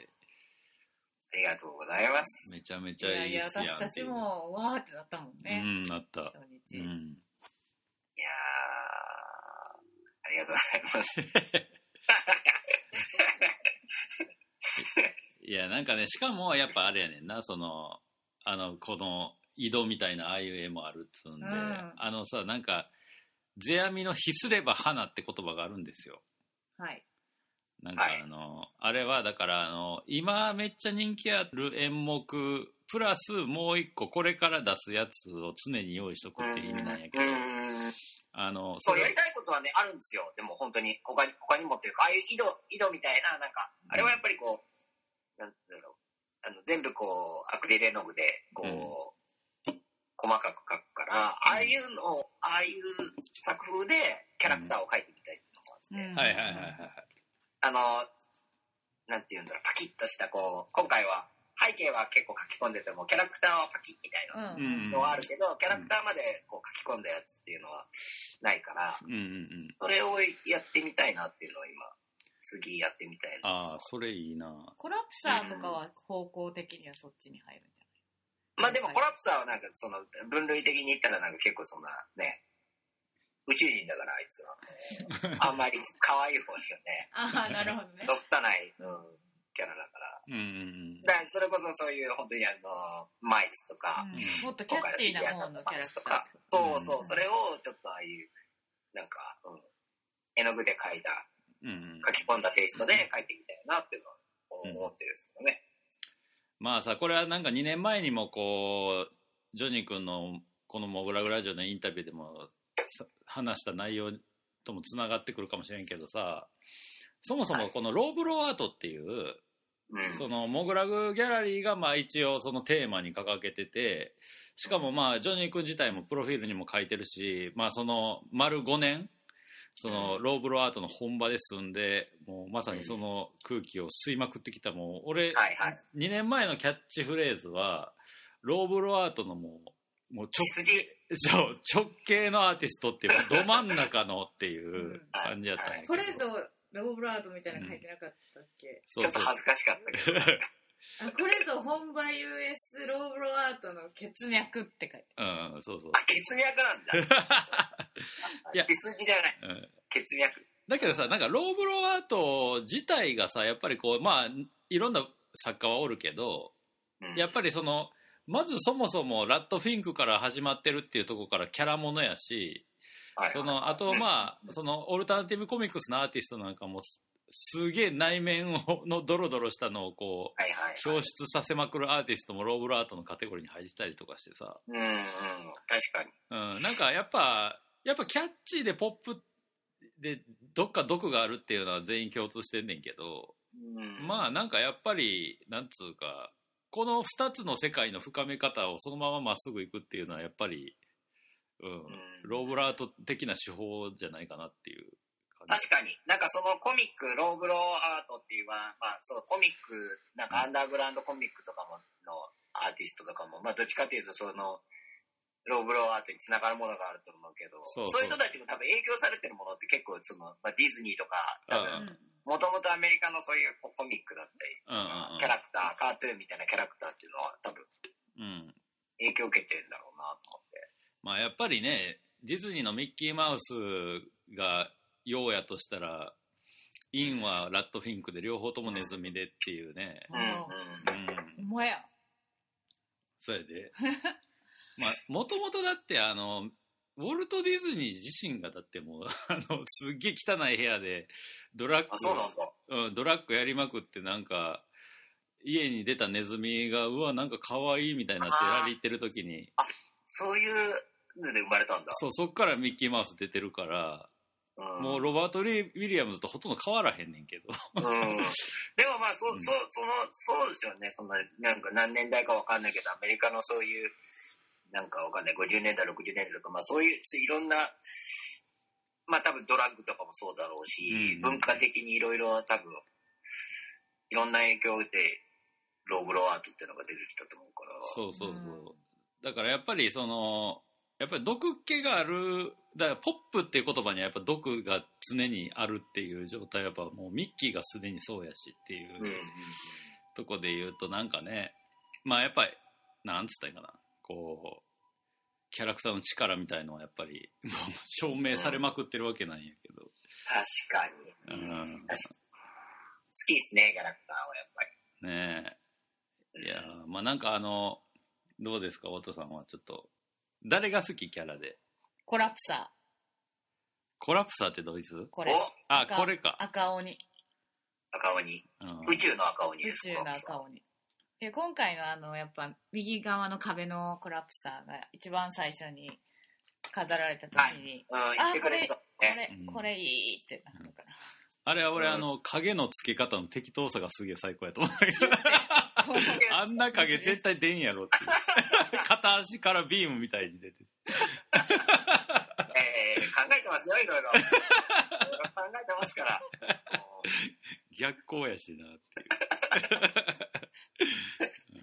[SPEAKER 3] りがとうございます。
[SPEAKER 2] めちゃめ
[SPEAKER 1] い
[SPEAKER 2] ちゃいい
[SPEAKER 1] やいや、
[SPEAKER 2] ですやん
[SPEAKER 1] 私たちも、わーってなったもん
[SPEAKER 2] う
[SPEAKER 1] ね。
[SPEAKER 2] んなった
[SPEAKER 1] 初
[SPEAKER 2] う
[SPEAKER 1] 日。
[SPEAKER 2] ん
[SPEAKER 3] いやー、ありがとうございます。
[SPEAKER 2] いや、なんかね、しかも、やっぱあれやねんな、その、あの、この、井戸みたいな、ああいう絵もあるっつうんで、
[SPEAKER 1] うん
[SPEAKER 2] あのさ、なんか、世阿弥のひすれば花って言葉があるんですよ。
[SPEAKER 1] はい。
[SPEAKER 2] なんか
[SPEAKER 3] はい
[SPEAKER 2] あの、あれは、だから、あの、今めっちゃ人気ある演目、プラスもう一個、これから出すやつを常に用意しとくっていう意味なんやけど、
[SPEAKER 3] うん
[SPEAKER 2] あの、
[SPEAKER 3] そう、
[SPEAKER 2] れ
[SPEAKER 3] やりたいことはね、あるんですよ。でも本当に、他に、他にもっていうか、ああいう井戸、井戸みたいな、なんか、あれはやっぱりこう、なんだろう、あの、全部こう、アクリル絵の具で、こう、細かく描くから、ああいうのを、ああいう作風でキャラクターを描いてみたいっていうのもあって、
[SPEAKER 1] うん
[SPEAKER 2] はいはいはいはい。
[SPEAKER 3] あの、なんていうんだろう、パキッとした、こう、今回は、背景は結構書き込んでても、キャラクターはパキッみたいな
[SPEAKER 1] うん。
[SPEAKER 2] うん
[SPEAKER 3] のはあるけど、キャラクターまでこう書き込んだやつっていうのはないから、
[SPEAKER 2] うんうんうん。
[SPEAKER 3] それをやってみたいなっていうのを今、次やってみたいな。
[SPEAKER 2] ああ、それいいな。
[SPEAKER 1] コラプサーとかは方向的にはそっちに入る
[SPEAKER 3] まあでもコラプサーはなんかその分類的に言ったらなんか結構そんなね、宇宙人だからあいつは。あんまり可愛い方にはね、
[SPEAKER 1] ああ、なるほどね。
[SPEAKER 3] どったない、うん、キャラだから。
[SPEAKER 2] うんうんうん。
[SPEAKER 3] だからそれこそそういう本当にあの、マイスとか、
[SPEAKER 1] うんもっとキャッチーな方のキャラクター。
[SPEAKER 3] そうそう、それをちょっとああいう、なんか、うん、絵の具で描いた、
[SPEAKER 2] うんうん
[SPEAKER 3] 書き込んだテイストで描いてみたいなっていうのは思ってるんですけどね。
[SPEAKER 2] まあさこれはなんか2年前にもこうジョニー君のこのモグラグラジオのインタビューでもさ話した内容ともつながってくるかもしれんけどさそもそもこのローブローアートっていう、
[SPEAKER 3] うん。
[SPEAKER 2] そのモグラグギャラリーがまあ一応そのテーマに掲げててしかもまあジョニー君自体もプロフィールにも書いてるしまあその丸5年そのローブローアートの本場で住んでもうまさにその空気を吸いまくってきたもう俺
[SPEAKER 3] はいはい。
[SPEAKER 2] 2年前のキャッチフレーズはローブローアートのもうもう直直系のアーティストっていうど真ん中のっていう感じやったんやけど。
[SPEAKER 1] これぞローブローアートみたいなの書いてなかったっけ、
[SPEAKER 2] そうそう。
[SPEAKER 3] ちょっと恥ずかしかったけど。
[SPEAKER 1] あこれぞ本場 US ローブローアートの血脈って書いて
[SPEAKER 2] うんそうそう
[SPEAKER 3] あ、血脈なんだ。
[SPEAKER 2] いや
[SPEAKER 3] 血筋じゃない。
[SPEAKER 2] うん
[SPEAKER 3] 血脈。
[SPEAKER 2] だけどさなんかローブローアート自体がさやっぱりこうまあいろんな作家はおるけど
[SPEAKER 3] うん
[SPEAKER 2] やっぱりそのまずそもそもラッドフィンクから始まってるっていうところからキャラものやし
[SPEAKER 3] はい
[SPEAKER 2] そのあとまあそのオルタナティブコミックスのアーティストなんかもすすげえ内面をのドロドロしたのをこう
[SPEAKER 3] はいはい。
[SPEAKER 2] 表出させまくるアーティストもローブローアートのカテゴリーに入ってたりとかしてさ、
[SPEAKER 3] うんうん。確かに。
[SPEAKER 2] うん、なんかやっぱやっぱキャッチーでポップでどっか毒があるっていうのは全員共通してんねんけど、
[SPEAKER 3] うん
[SPEAKER 2] まあなんかやっぱりなんつうかこの2つの世界の深め方をそのまままっすぐいくっていうのはやっぱり、うんローブラート的な手法じゃないかなっていう
[SPEAKER 3] 確かに。なんかそのコミック、ローブローアートっていうのは、まあそのコミック、なんかアンダーグラウンドコミックとかものアーティストとかも、まあどっちかというとその、ローブローアートにつながるものがあると思うけど、
[SPEAKER 2] そう
[SPEAKER 3] いう人たちも多分影響されてるものって結構その、まあ、ディズニーとか、多
[SPEAKER 2] うん。
[SPEAKER 3] 分、もともとアメリカのそういうココミックだったり、
[SPEAKER 2] うんうんうん。
[SPEAKER 3] キャラクター、カートゥーンみたいなキャラクターっていうのは多分
[SPEAKER 2] うん。
[SPEAKER 3] 影響を受けてるんだろうなと思って。
[SPEAKER 2] まあやっぱりねディズニーのミッキーマウスがようやとしたらインはラットフィンクで両方ともネズミでっていうね。
[SPEAKER 3] うんうん。
[SPEAKER 1] や。
[SPEAKER 2] それで。まあもともとだってあのウォルト・ディズニー自身がだってもう あのすっげえ汚い部屋でドラッ
[SPEAKER 3] あ、そうなんだ。
[SPEAKER 2] グ、うん、ドラッグやりまくってなんか家に出たネズミがうわなんか可愛いみたいになってラリー。行ってる時に。
[SPEAKER 3] そういうので生まれたんだ。
[SPEAKER 2] そうそっからミッキーマウス出てるから
[SPEAKER 3] うん
[SPEAKER 2] もうロバート・リー・ウィリアムズとほとんど変わらへんねんけど。
[SPEAKER 3] うん。でもまあ、そう、そう、その、そうですよね。そんな、なんか何年代かわかんないけど、アメリカのそういう、なんかわかんない、50年代、60年代とか、まあそういう、いろんな、まあ多分ドラッグとかもそうだろうし、
[SPEAKER 2] うん。
[SPEAKER 3] 文化的にいろいろ多分、いろんな影響を受けて、ローブローアートっていうのが出てきたと思うから。
[SPEAKER 2] そうそうそう、
[SPEAKER 1] うん
[SPEAKER 2] だからやっぱりそのやっぱり毒気があるだからポップっていう言葉にはやっぱ毒が常にあるっていう状態はやっぱもうミッキーがすでにそうやしっていう
[SPEAKER 3] うんうん
[SPEAKER 2] とこで言うとなんかねまあやっぱりなんつったらいいかなこうキャラクターの力みたいのはやっぱりもう証明されまくってるわけなんやけど、
[SPEAKER 3] 確かに。
[SPEAKER 2] うん。
[SPEAKER 3] 確かに。好きですね、キャラクターはやっぱり。
[SPEAKER 2] ねえ。いやーまあなんかあのどうですか太田さんはちょっと誰が好きキャラで？
[SPEAKER 1] コラプサ
[SPEAKER 2] コラプサーってどいつ？
[SPEAKER 1] ーこれ。
[SPEAKER 3] お
[SPEAKER 2] あ
[SPEAKER 1] 赤。
[SPEAKER 2] これか、
[SPEAKER 1] 赤鬼。
[SPEAKER 3] 赤鬼。
[SPEAKER 2] うん。
[SPEAKER 3] 宇宙の赤鬼です。
[SPEAKER 1] 宇宙の赤鬼。で今回のあのやっぱ右側の壁のコラプサーが一番最初に飾られた時に、
[SPEAKER 3] うん、言ってくれてた
[SPEAKER 1] こ
[SPEAKER 3] ね。
[SPEAKER 1] れ、
[SPEAKER 2] うん。
[SPEAKER 1] これいいってなったから。
[SPEAKER 2] あれは俺、
[SPEAKER 3] うん。
[SPEAKER 2] あの、影の付け方の適当さがすげえ最高やと思ったけど、
[SPEAKER 1] こ う
[SPEAKER 2] あんな影絶対出んやろっていう。片足からビームみたいに出て。
[SPEAKER 3] えー、考えてますよ、いろいろ。いろいろ考えてますから。
[SPEAKER 2] 逆光やしなって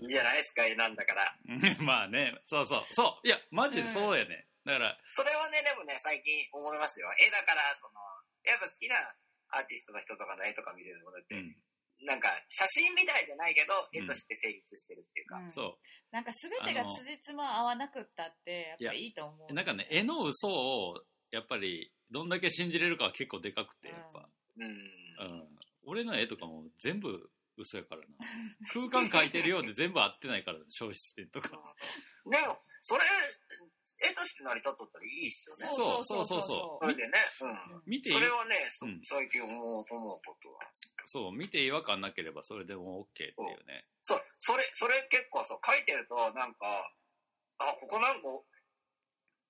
[SPEAKER 3] いいじゃないですか、絵なんだから。
[SPEAKER 2] いう。まあね、そうそう。そう。いや、マジでそうやね。だから、
[SPEAKER 3] それはね、でもね、最近思いますよ。絵だから、その、やっぱ好きなアーティストの人とかの絵とか見てるものって、
[SPEAKER 2] うん。
[SPEAKER 3] なんか、写真みたいじゃないけど、
[SPEAKER 2] うん
[SPEAKER 3] 絵として成立してるっていうか。
[SPEAKER 1] うん
[SPEAKER 2] そ
[SPEAKER 1] なんか全てが辻褄合わなくったってやっぱいいと思う
[SPEAKER 2] う。なんかね、絵の嘘を、やっぱり、どんだけ信じれるかは結構でかくて、やっぱ。
[SPEAKER 3] うん。
[SPEAKER 2] うん。俺の絵とかも全部嘘やからな。空間描いてるようで全部合ってないから、消失点とか。
[SPEAKER 3] でも、それ、絵として成り立っとったらいいっすよね。
[SPEAKER 2] そうそうそうそ
[SPEAKER 3] それでね、うん。
[SPEAKER 2] 見て
[SPEAKER 3] それはね、そ
[SPEAKER 2] うん
[SPEAKER 3] 最近思う、思うことは。
[SPEAKER 2] そう、見て違和感なければそれでも OK っていうね。
[SPEAKER 3] そう、それ、それ結構そう、書いてると、なんか、あ、ここなんか、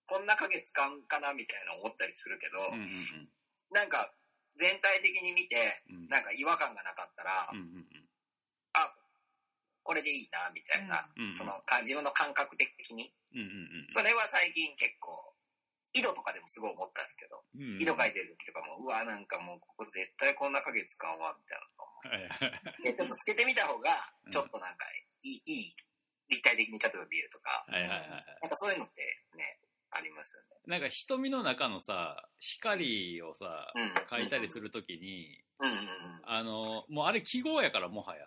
[SPEAKER 3] こんな影使うんかなみたいな思ったりするけど、
[SPEAKER 2] うんうん
[SPEAKER 3] なんか全体的に見て、
[SPEAKER 2] うん
[SPEAKER 3] なんか違和感がなかったら、
[SPEAKER 2] うんうん
[SPEAKER 3] あ、これでいいな、みたいな、
[SPEAKER 2] うんうん
[SPEAKER 3] そのか自分の感覚的に。
[SPEAKER 2] うんうん
[SPEAKER 3] それは最近結構、井戸とかでもすごい思ったんですけど、
[SPEAKER 2] うんうん
[SPEAKER 3] 井戸書いてる時とかも、うわ、なんかもうここ絶対こんな影使うわ、みたいなの。で、ちょっとつけてみた方が
[SPEAKER 2] うん、
[SPEAKER 3] ちょっとなんかいい、いい、立体的に例えば見えるとか、
[SPEAKER 2] はいはいはいはい
[SPEAKER 3] なんかそういうのってね、ありますよね。
[SPEAKER 2] なんか瞳の中のさ光をさ
[SPEAKER 3] うん。
[SPEAKER 2] 描いたりするときに
[SPEAKER 3] うんうんうん。
[SPEAKER 2] あのもうあれ記号やからもはや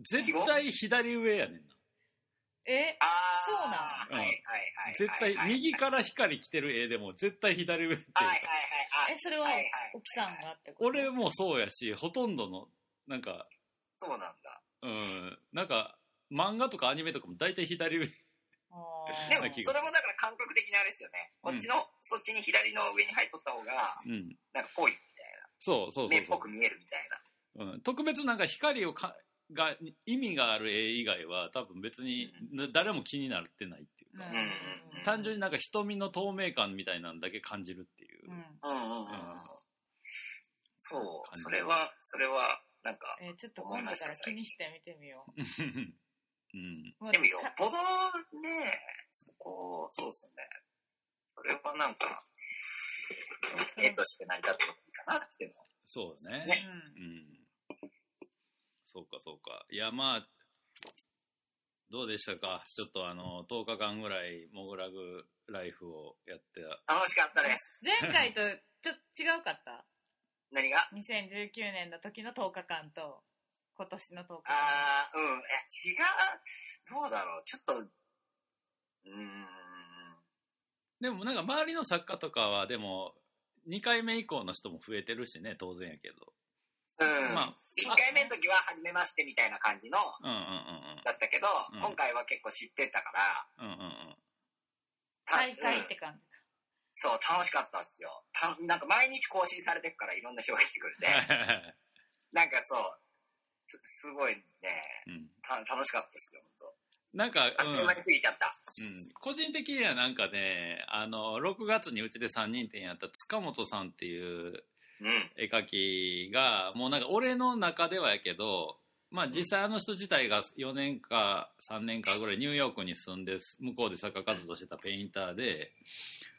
[SPEAKER 2] 絶対左上やねんな
[SPEAKER 1] え？
[SPEAKER 3] あー
[SPEAKER 1] そうなん？
[SPEAKER 2] うん
[SPEAKER 3] はいはいはい。
[SPEAKER 2] 絶対右
[SPEAKER 3] ら。
[SPEAKER 2] から光来てる絵でも絶対左上っていうか
[SPEAKER 3] はいはいはい。
[SPEAKER 1] え、それは
[SPEAKER 3] はいはい
[SPEAKER 1] 奥さんがってこと？
[SPEAKER 2] 俺もそうやしほとんどのなんか
[SPEAKER 3] そうなんだ。
[SPEAKER 2] うんなんか漫画とかアニメとかも大体左上
[SPEAKER 3] でもそれもだから感覚的なあれですよね。こっちの、そっちに左の上に入っとった方が、
[SPEAKER 2] うん
[SPEAKER 3] なんかぽいみたい
[SPEAKER 2] そうそう
[SPEAKER 3] な。目っ
[SPEAKER 2] そうそう
[SPEAKER 3] ぽく見えるみたいな。
[SPEAKER 2] うん、特別なんか光をかが意味がある絵以外は多分別に誰も気になってないっていうか、
[SPEAKER 1] うん。
[SPEAKER 3] うん。
[SPEAKER 2] 単純になんか瞳の透明感みたいなのだけ感じるっていう、
[SPEAKER 1] うん
[SPEAKER 3] うんうん。そう、それは、それは、なんか、
[SPEAKER 1] えーちょっと今度から気にしてみてみよ
[SPEAKER 2] う。ん、
[SPEAKER 1] う。
[SPEAKER 3] でもよ
[SPEAKER 1] さ
[SPEAKER 3] っぽどね、そこ、そうですね。それはなんか、絵として成り立ってもいいかなっていう。のは。
[SPEAKER 2] そうね。
[SPEAKER 3] ね
[SPEAKER 2] うんそうかそうかいやまあどうでしたか？ちょっとあの10日間ぐらいモグラグライフをやって
[SPEAKER 3] 楽しかったです。
[SPEAKER 1] 前回とちょっと違うかった？
[SPEAKER 3] 何が
[SPEAKER 1] ?2019 年の時の10日間と今年の10日間。
[SPEAKER 3] あー、うん。いや、違う？どうだろう？ちょっと、うーん。
[SPEAKER 2] でもなんか周りの作家とかはでも2回目以降の人も増えてるしね当然やけど
[SPEAKER 3] うん。
[SPEAKER 2] まあ
[SPEAKER 3] 1回目の時は、初めましてみたいな感じの、
[SPEAKER 2] うんうんうん
[SPEAKER 3] だったけど、
[SPEAKER 2] うん
[SPEAKER 3] 今回は結構知ってたから、
[SPEAKER 2] うんうんうん
[SPEAKER 3] た
[SPEAKER 1] 大会っ
[SPEAKER 3] うん
[SPEAKER 1] て感じか。
[SPEAKER 3] そう、楽しかったっすよ。たなんか毎日更新されてるからいろんな人が来てくれて、なんかそう、すすごいね、
[SPEAKER 2] うん
[SPEAKER 3] た楽しかったっすよ、本
[SPEAKER 2] なんか、
[SPEAKER 3] 当。あっという間に過ぎちゃった。
[SPEAKER 2] うんうん、個人的にはなんかねあの6月にうちで3人展やった塚本さんっていう
[SPEAKER 3] うん。
[SPEAKER 2] 絵描きがもうなんか俺の中ではやけどまあ実際あの人自体が4年か3年かぐらいニューヨークに住んで向こうで作家活動してたペインターで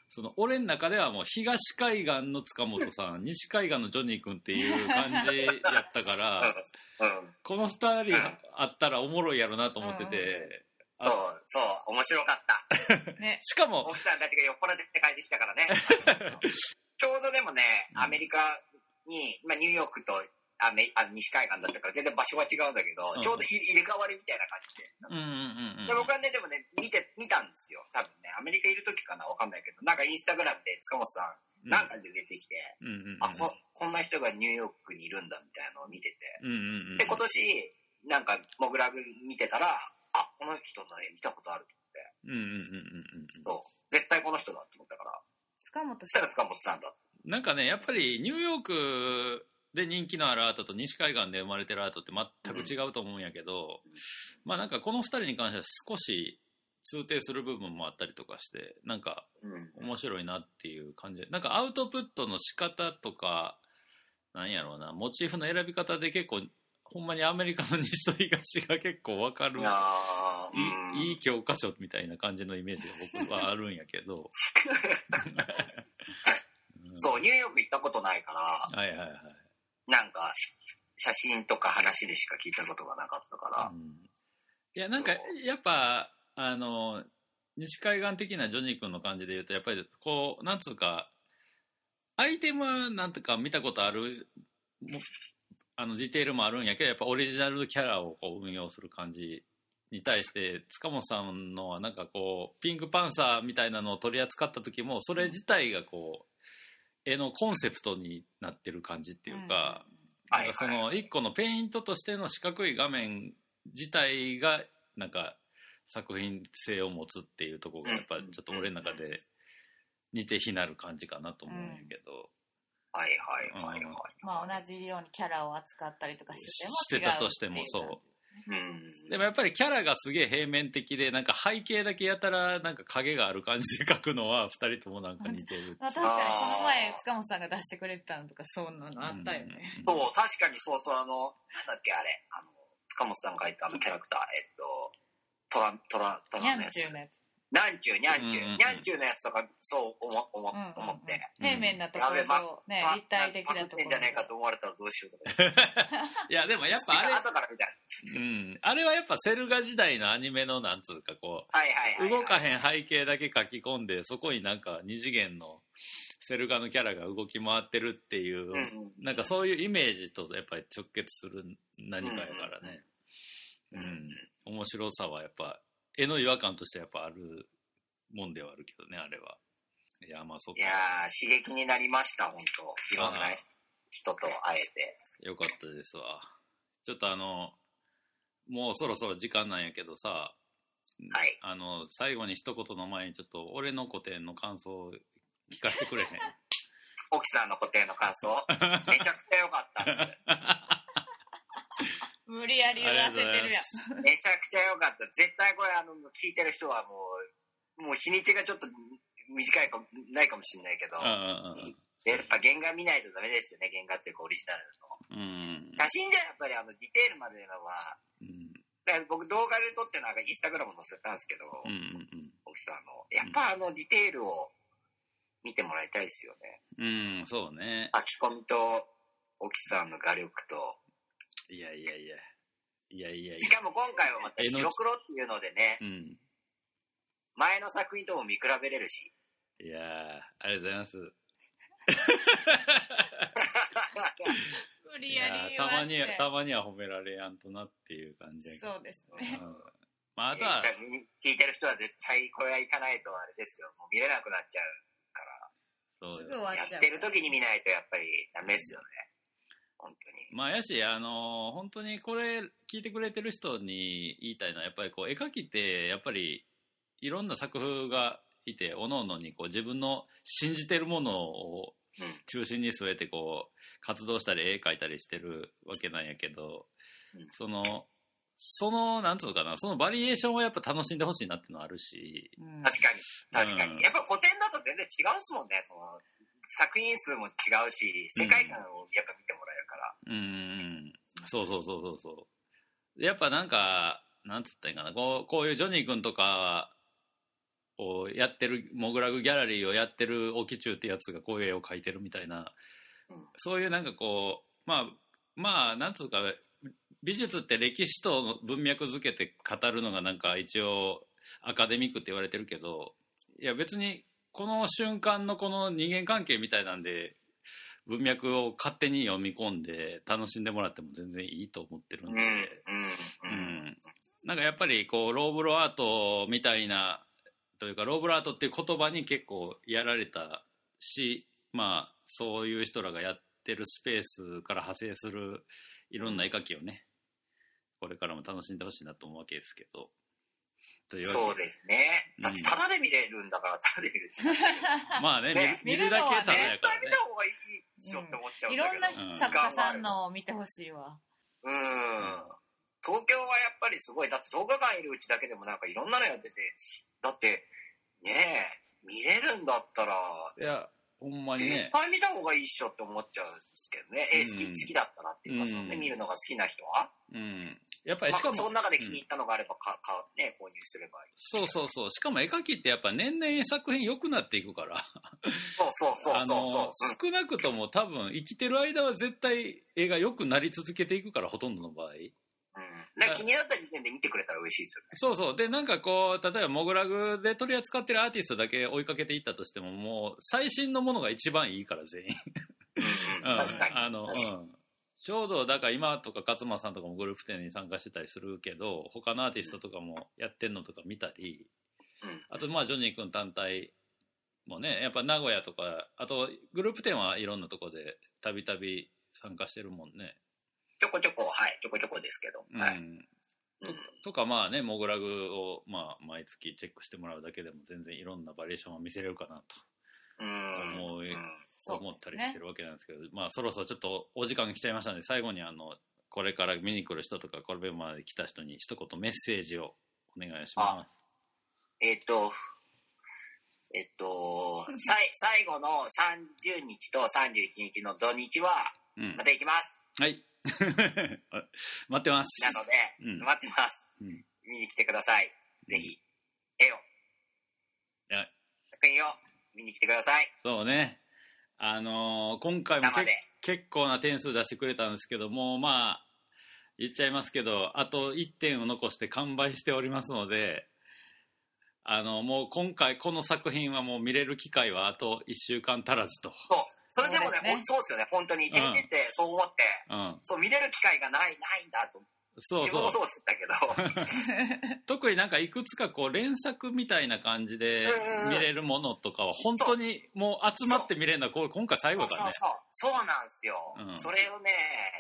[SPEAKER 2] その俺の中ではもう東海岸の塚本さん 西海岸のジョニー君っていう感じやったから。この2人あったらおもろいやろなと思っててあ
[SPEAKER 3] そう、そう、面白かった。
[SPEAKER 1] ね。
[SPEAKER 2] しかも
[SPEAKER 3] 奥さんたちが酔っ払って帰ってきたからね。ちょうどでもね、アメリカに、まあ、ニューヨークとアメあ西海岸だったから全然場所は違うんだけど、
[SPEAKER 2] うん。
[SPEAKER 3] ちょうど入入れ替わりみたいな感じで。
[SPEAKER 2] うんうんうんうん。
[SPEAKER 3] で僕はね、でもね、見て、見たんですよ。多分ね、アメリカいる時かなわかんないけど、なんかインスタグラムで塚本さん、なんかで出てきて、
[SPEAKER 2] うんうんうん
[SPEAKER 3] あこ、こんな人がニューヨークにいるんだみたいなのを見てて。
[SPEAKER 2] うんうんうん
[SPEAKER 3] で、今年、なんか、モグラグ見てたら、あ、この人の絵見たことあると
[SPEAKER 2] うんうんうんうんうん
[SPEAKER 3] 思って、そう、絶対この人だと思ったから、
[SPEAKER 1] 塚本さん
[SPEAKER 3] そしたら。塚本さんだ。
[SPEAKER 2] なんかねやっぱりニューヨークで人気のあるアートと西海岸で生まれてるアートって全く違うと思うんやけど、まあなんかこの2人に関しては少し通底する部分もあったりとかしてなんか
[SPEAKER 3] うん。
[SPEAKER 2] 面白いなっていう感じでなんかアウトプットの仕方とかなんやろうなモチーフの選び方で結構ほんまにアメリカの西と東が結構分かる
[SPEAKER 3] うん。
[SPEAKER 2] いい教科書みたいな感じのイメージが僕はあるんやけど、う ん
[SPEAKER 3] そう、ニューヨーク行ったことないから、
[SPEAKER 2] はいはいはい。
[SPEAKER 3] なんか、写真とか話でしか聞いたことがなかったから、
[SPEAKER 2] うん。いやなんかやっぱあの西海岸的なジョニー君の感じで言うとやっぱりこうなんつうかアイテムはなんとか見たことあるもあのディテールもあるんやけどやっぱオリジナルキャラをこう運用する感じに対して塚本さんのはなんかこうピンクパンサーみたいなのを取り扱った時もそれ自体がこう絵のコンセプトになってる感じっていうか、
[SPEAKER 3] はい。
[SPEAKER 2] なんかその一個のペイントとしての四角い画面自体がなんか作品性を持つっていうところがやっぱちょっと俺の中で似て非なる感じかなと思うんやけど、
[SPEAKER 3] はいはいはいはい。
[SPEAKER 1] まあ同じようにキャラを扱ったりとしてても
[SPEAKER 2] してたとしてもそう
[SPEAKER 3] うん。
[SPEAKER 2] でもやっぱりキャラがすげえ平面的で、なんか背景だけやたらなんか影がある感じで描くのは、二人ともなんか似てる。
[SPEAKER 1] まあ、確かにこの前塚本さんが出してくれてたのとかそんなのあったよね、
[SPEAKER 2] うん
[SPEAKER 3] そう、確かにそうそう、あの、なんだっけ、あれ、あの、塚本さんが書いたあのキャラクター、えっと、トラ、トラ、トラのやつ。
[SPEAKER 1] んちゅうのやつ、
[SPEAKER 3] なんちゅう、にゃんちゅう、にゃんちゅうのやつとか、そう思、思、思って。
[SPEAKER 1] 平面なところと、ね
[SPEAKER 3] あ
[SPEAKER 1] 立体的なところ
[SPEAKER 3] じゃないかと思われたらどうしようとか。
[SPEAKER 2] いや、でもやっぱあれ、
[SPEAKER 3] 後から見たら。
[SPEAKER 2] うん。あれはやっぱセルガ時代のアニメのなんつうかこ
[SPEAKER 3] はいはいはい、は
[SPEAKER 2] う、
[SPEAKER 3] い。
[SPEAKER 2] 動かへん背景だけ書き込んで、そこになんか二次元のセルガのキャラが動き回ってるっていう、
[SPEAKER 3] うんうん。
[SPEAKER 2] なんかそういうイメージとやっぱり直結する何かやからね。う
[SPEAKER 3] うんうん
[SPEAKER 2] ん。面白さはやっぱ、絵の違和感としてやっぱあるもんではあるけどね、あれは。いや、まあそっか。
[SPEAKER 3] いやー、刺激になりました、本当いろんな人と会えて。
[SPEAKER 2] よかったですわ。ちょっとあの、もうそろそろ時間なんやけどさ、
[SPEAKER 3] はい。
[SPEAKER 2] あの、最後に一言の前にちょっと俺の古典の感想を聞かせてくれへん？
[SPEAKER 3] 沖さんの固定の感想？めちゃくちゃ良かったです。
[SPEAKER 1] 無理やり言わせてるやん
[SPEAKER 3] めちゃくちゃ良かった。絶対これ、あの、聞いてる人はもう、もう日にちがちょっと短いかも、ないかもしれないけど、やっぱ原画見ないとダメですよね、原画っていうかオリジナルの。写真じゃやっぱりあの、ディテールまでのは、
[SPEAKER 2] うん
[SPEAKER 3] 僕動画で撮ってなんかインスタグラム載せたんですけど、
[SPEAKER 2] うんうん
[SPEAKER 3] 沖さんの。やっぱあのディテールを見てもらいたいですよね。
[SPEAKER 2] うん。うん、そうね。
[SPEAKER 3] 書き込みと、沖さんの画力と、
[SPEAKER 2] いやいやいや。いやいやい
[SPEAKER 3] しかも今回はまた白黒っていうのでね、
[SPEAKER 2] や。うん。
[SPEAKER 3] 前の作品とも見比べれるし。
[SPEAKER 2] いやーありがとうございます。
[SPEAKER 1] 無理や
[SPEAKER 2] いや
[SPEAKER 1] り
[SPEAKER 2] たまには、たまには褒められやんとなっていう感じやけど。
[SPEAKER 1] そうですね
[SPEAKER 2] うんまあ、あとは、
[SPEAKER 3] 聞いてる人は絶対これは行かないとあれですよ。もう見れなくなっちゃうから。
[SPEAKER 2] そうよ
[SPEAKER 1] す
[SPEAKER 3] やってる時に見ないとやっぱりダメですよね。本当に。
[SPEAKER 2] まあ、やし、あのー本当にこれ聞いてくれてる人に言いたいのは、やっぱりこう、絵描きって、やっぱり、いろんな作風がいて、おののにこう、自分の信じてるものを
[SPEAKER 3] うん
[SPEAKER 2] 中心に据えて、こう、活動したり、絵描いたりしてるわけなんやけど、
[SPEAKER 3] うん
[SPEAKER 2] その、その、なんつうのかな、そのバリエーションをやっぱ楽しんでほしいなっていうのはあるし、
[SPEAKER 1] うん
[SPEAKER 3] 確かに。確かに。
[SPEAKER 2] うん
[SPEAKER 3] やっぱ古典だと全然違うっすもんね。その作品数も違うし、世界観をやっぱ見てもら。
[SPEAKER 2] うんうん、そうそうそうそうそう。やっぱなんか、なんつったらいいかな、こうこういうジョニー君とかをやってる、モグラグギャラリーをやってるオキチュウってやつがこういう絵を描いてるみたいな、
[SPEAKER 3] うん
[SPEAKER 2] そういうなんかこう、まあ、まあ、なんつうか、美術って歴史と文脈づけて語るのがなんか一応アカデミックって言われてるけど、いや別にこの瞬間のこの人間関係みたいなんで、文脈を勝手に読み込んで楽しんでもらっても全然いいと思ってる
[SPEAKER 3] うんん、
[SPEAKER 2] で、
[SPEAKER 3] うん、
[SPEAKER 2] う
[SPEAKER 3] うん。
[SPEAKER 2] ん。なんかやっぱりこうローブロアートみたいなというかローブロアートっていう言葉に結構やられたしまあそういう人らがやってるスペースから派生するいろんな絵描きをねこれからも楽しんでほしいなと思うわけですけどという
[SPEAKER 3] そうですね。だってタダで見れるんだから、タダで見れる。
[SPEAKER 2] まあね
[SPEAKER 3] ね
[SPEAKER 2] 見るだけただや
[SPEAKER 3] 絶
[SPEAKER 2] からね
[SPEAKER 3] 対見た方がいいっしょって思っちゃうん
[SPEAKER 1] い
[SPEAKER 3] だけど。
[SPEAKER 1] ろんな
[SPEAKER 2] うん
[SPEAKER 1] 作家さんのを見てほしいわ。
[SPEAKER 3] うん。東京はやっぱりすごい。だって10日間いるうちだけでもなんかいろんなのやってて、だって、ねえ、見れるんだったら、
[SPEAKER 2] いやほんまに
[SPEAKER 3] 絶
[SPEAKER 2] ね
[SPEAKER 3] 対見た方がいいっしょって思っちゃうんですけどね。え、好き、
[SPEAKER 2] うん
[SPEAKER 3] 好きだったらっていう
[SPEAKER 2] ん
[SPEAKER 3] 見るのが好きな人は。
[SPEAKER 2] うんやっぱり
[SPEAKER 3] まあ、
[SPEAKER 2] しかも
[SPEAKER 3] その中で気に入ったのがあれば、か、か、ね、購入すればいい。
[SPEAKER 2] そうそうそうしかも絵描きってやっぱ年々作品良くなっていくから
[SPEAKER 3] そうそうそうそうそう。うん
[SPEAKER 2] 少なくとも多分生きてる間は絶対絵が良くなり続けていくからほとんどの場合
[SPEAKER 3] うん。なんか気になった時点で見てくれたら嬉しいですよね。
[SPEAKER 2] そうそうでなんかこう例えばモグラグで取り扱ってるアーティストだけ追いかけていったとしてももう最新のものが一番いいから全員、
[SPEAKER 3] うん。確かに。
[SPEAKER 2] あの、うん、ちょうどだから今とか勝間さんとかもグループ展に参加してたりするけど他のアーティストとかもやってんのとか見たり
[SPEAKER 3] うん
[SPEAKER 2] あとまあジョニー君単体もねやっぱ名古屋とかあとグループ展はいろんなとこでたびたび参加してるもんね
[SPEAKER 3] ちょこちょこ、はい、ちょこちょこですけど。
[SPEAKER 2] うん、
[SPEAKER 3] はい。うん
[SPEAKER 2] ととかまあねモグラグをまあ毎月チェックしてもらうだけでも全然いろんなバリエーションを見せれるかな
[SPEAKER 3] うん。
[SPEAKER 2] 思う
[SPEAKER 3] うん
[SPEAKER 2] と思ったりしてるわけなんですけど、まあそろそろちょっとお時間が来ちゃいましたので最後にあのこれから見に来る人とか、これまで来た人に一言メッセージをお願いします。
[SPEAKER 3] えっ、と、えっ、と、さい最後の30日と31日の土日は、
[SPEAKER 2] うん
[SPEAKER 3] ま。た行きます。
[SPEAKER 2] はい。待ってます。
[SPEAKER 3] なので、
[SPEAKER 2] うん
[SPEAKER 3] 待ってます。
[SPEAKER 2] うん
[SPEAKER 3] 見に来てください。ぜひ、絵を、
[SPEAKER 2] や
[SPEAKER 3] 作品を見に来てください。
[SPEAKER 2] そうね。あのー今回も。結構な点数出してくれたんですけども、まあ、言っちゃいますけど、あと1点を残して完売しておりますので、あの、もう今回この作品はもう見れる機会はあと1週間足らずと。
[SPEAKER 3] そう。それでもね、
[SPEAKER 1] そうですね
[SPEAKER 3] ほんそうですよね。本当に。見てて、そう思って、
[SPEAKER 2] うん。
[SPEAKER 3] そう、見れる機会がない、ないんだと。
[SPEAKER 2] そう
[SPEAKER 3] 自分
[SPEAKER 2] そう
[SPEAKER 3] も。そうだったけど。
[SPEAKER 2] 特になんかいくつかこう連作みたいな感じで見れるものとかは本当にもう集まって見れるのは今回最後だね。
[SPEAKER 3] そうそうそう。なんですよ。
[SPEAKER 2] うん
[SPEAKER 3] それをね、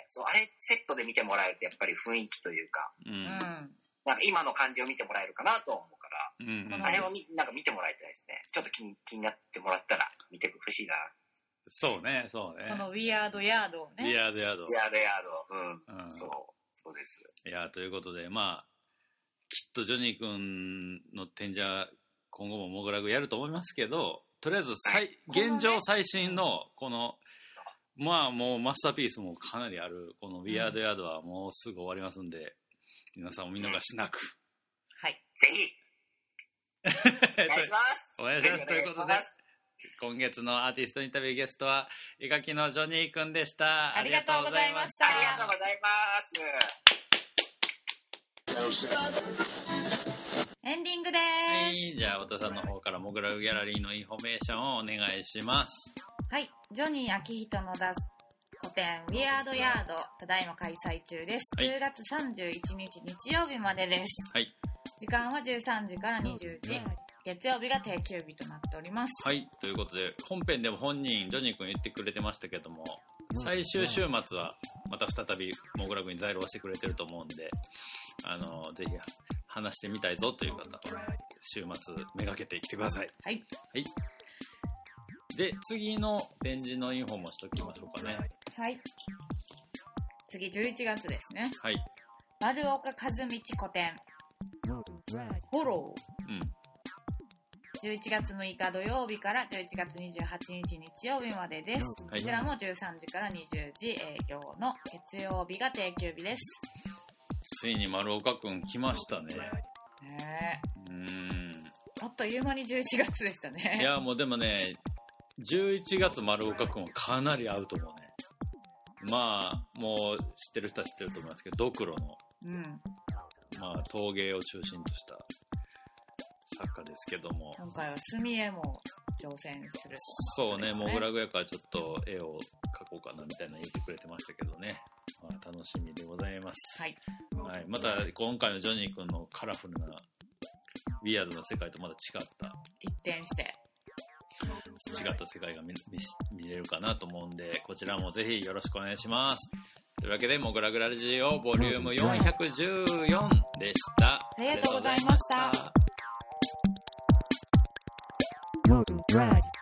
[SPEAKER 3] そう、あれセットで見てもらえると、やっぱり雰囲気というか、
[SPEAKER 2] う。
[SPEAKER 1] うんん。
[SPEAKER 3] なんか今の感じを見てもらえるかなと思うから、
[SPEAKER 2] うんうん
[SPEAKER 3] あれをみなんか見てもらいたいですね。ちょっと気に気になってもらったら見てほしいな。
[SPEAKER 2] そうね、そうね
[SPEAKER 1] こ。のウィアードヤードをね。
[SPEAKER 2] リアードヤード。
[SPEAKER 3] ヤードヤード。うん。
[SPEAKER 2] うん
[SPEAKER 3] そう。そうです。
[SPEAKER 2] いや、ということで、まあ、きっとジョニー君の展示は今後もモグラグやると思いますけど、とりあえず最、現状最新のこの、まあもうマスターピースもかなりある、このウィアードヤードはもうすぐ終わりますんで、皆さんお見逃しなく。
[SPEAKER 1] はい。
[SPEAKER 3] ぜひ、お願いします。
[SPEAKER 2] お願いしますということで
[SPEAKER 3] お願いします
[SPEAKER 2] 今月のアーティストインタビューゲストは、絵描きのジョニー君でした。
[SPEAKER 1] ありがとうございました
[SPEAKER 3] ありがとうございます。
[SPEAKER 1] エンディングです。
[SPEAKER 2] い、じゃあ、お父さんの方からモグラグギャラリーのインフォメーションをお願いします。
[SPEAKER 1] はい。ジョニー・アキヒト野田個展、ウィアードヤード、ただいま開催中です。
[SPEAKER 2] はい
[SPEAKER 1] 10月31日日曜日までです。
[SPEAKER 2] はい。
[SPEAKER 1] 時間は13時から20時。月曜日が定休日となっております。
[SPEAKER 2] はい、ということで、本編でも本人、ジョニー君言ってくれてましたけども、最終週末はまた再びモグラグに在労してくれてると思うんで、あの、ぜひ話してみたいぞという方は、週末めがけてきてください。
[SPEAKER 1] はい。
[SPEAKER 2] で、次の展示のインフォもしときましょうかね。
[SPEAKER 1] はい。次11月ですね。
[SPEAKER 2] はい。
[SPEAKER 1] 丸岡和道個展、フォロー。
[SPEAKER 2] うん。
[SPEAKER 1] 11月6日土曜日から11月28日日曜日までです。
[SPEAKER 2] はい
[SPEAKER 1] こちらも13時から20時営業の月曜日が定休日です。
[SPEAKER 2] ついに丸岡くん来ましたね。
[SPEAKER 1] ね
[SPEAKER 2] うーん。
[SPEAKER 1] えあっという間に11月でしたね。
[SPEAKER 2] いや、もうでもね、11月丸岡くんはかなり合うと思うね。まあ、もう知ってる人は知ってると思いますけど、ドクロの、
[SPEAKER 1] うん。
[SPEAKER 2] まあ、陶芸を中心とした作家ですけども、
[SPEAKER 1] 今回は墨絵も挑戦する。
[SPEAKER 2] そうね、モグ
[SPEAKER 1] グ
[SPEAKER 2] ラグやからちょっと絵を描こうかなみたいなの言ってくれてましたけどね。まあ、楽しみでございます。
[SPEAKER 1] はい。
[SPEAKER 2] はい。また、今回のジョニー君のカラフルな、ウィアードな世界とまた違った、
[SPEAKER 1] 一転して。
[SPEAKER 2] 違った世界が見見見れるかなと思うんで、こちらもぜひよろしくお願いします。というわけで、モグラグラジオボリューム414でした。
[SPEAKER 1] ありがとうございました
[SPEAKER 4] Drag.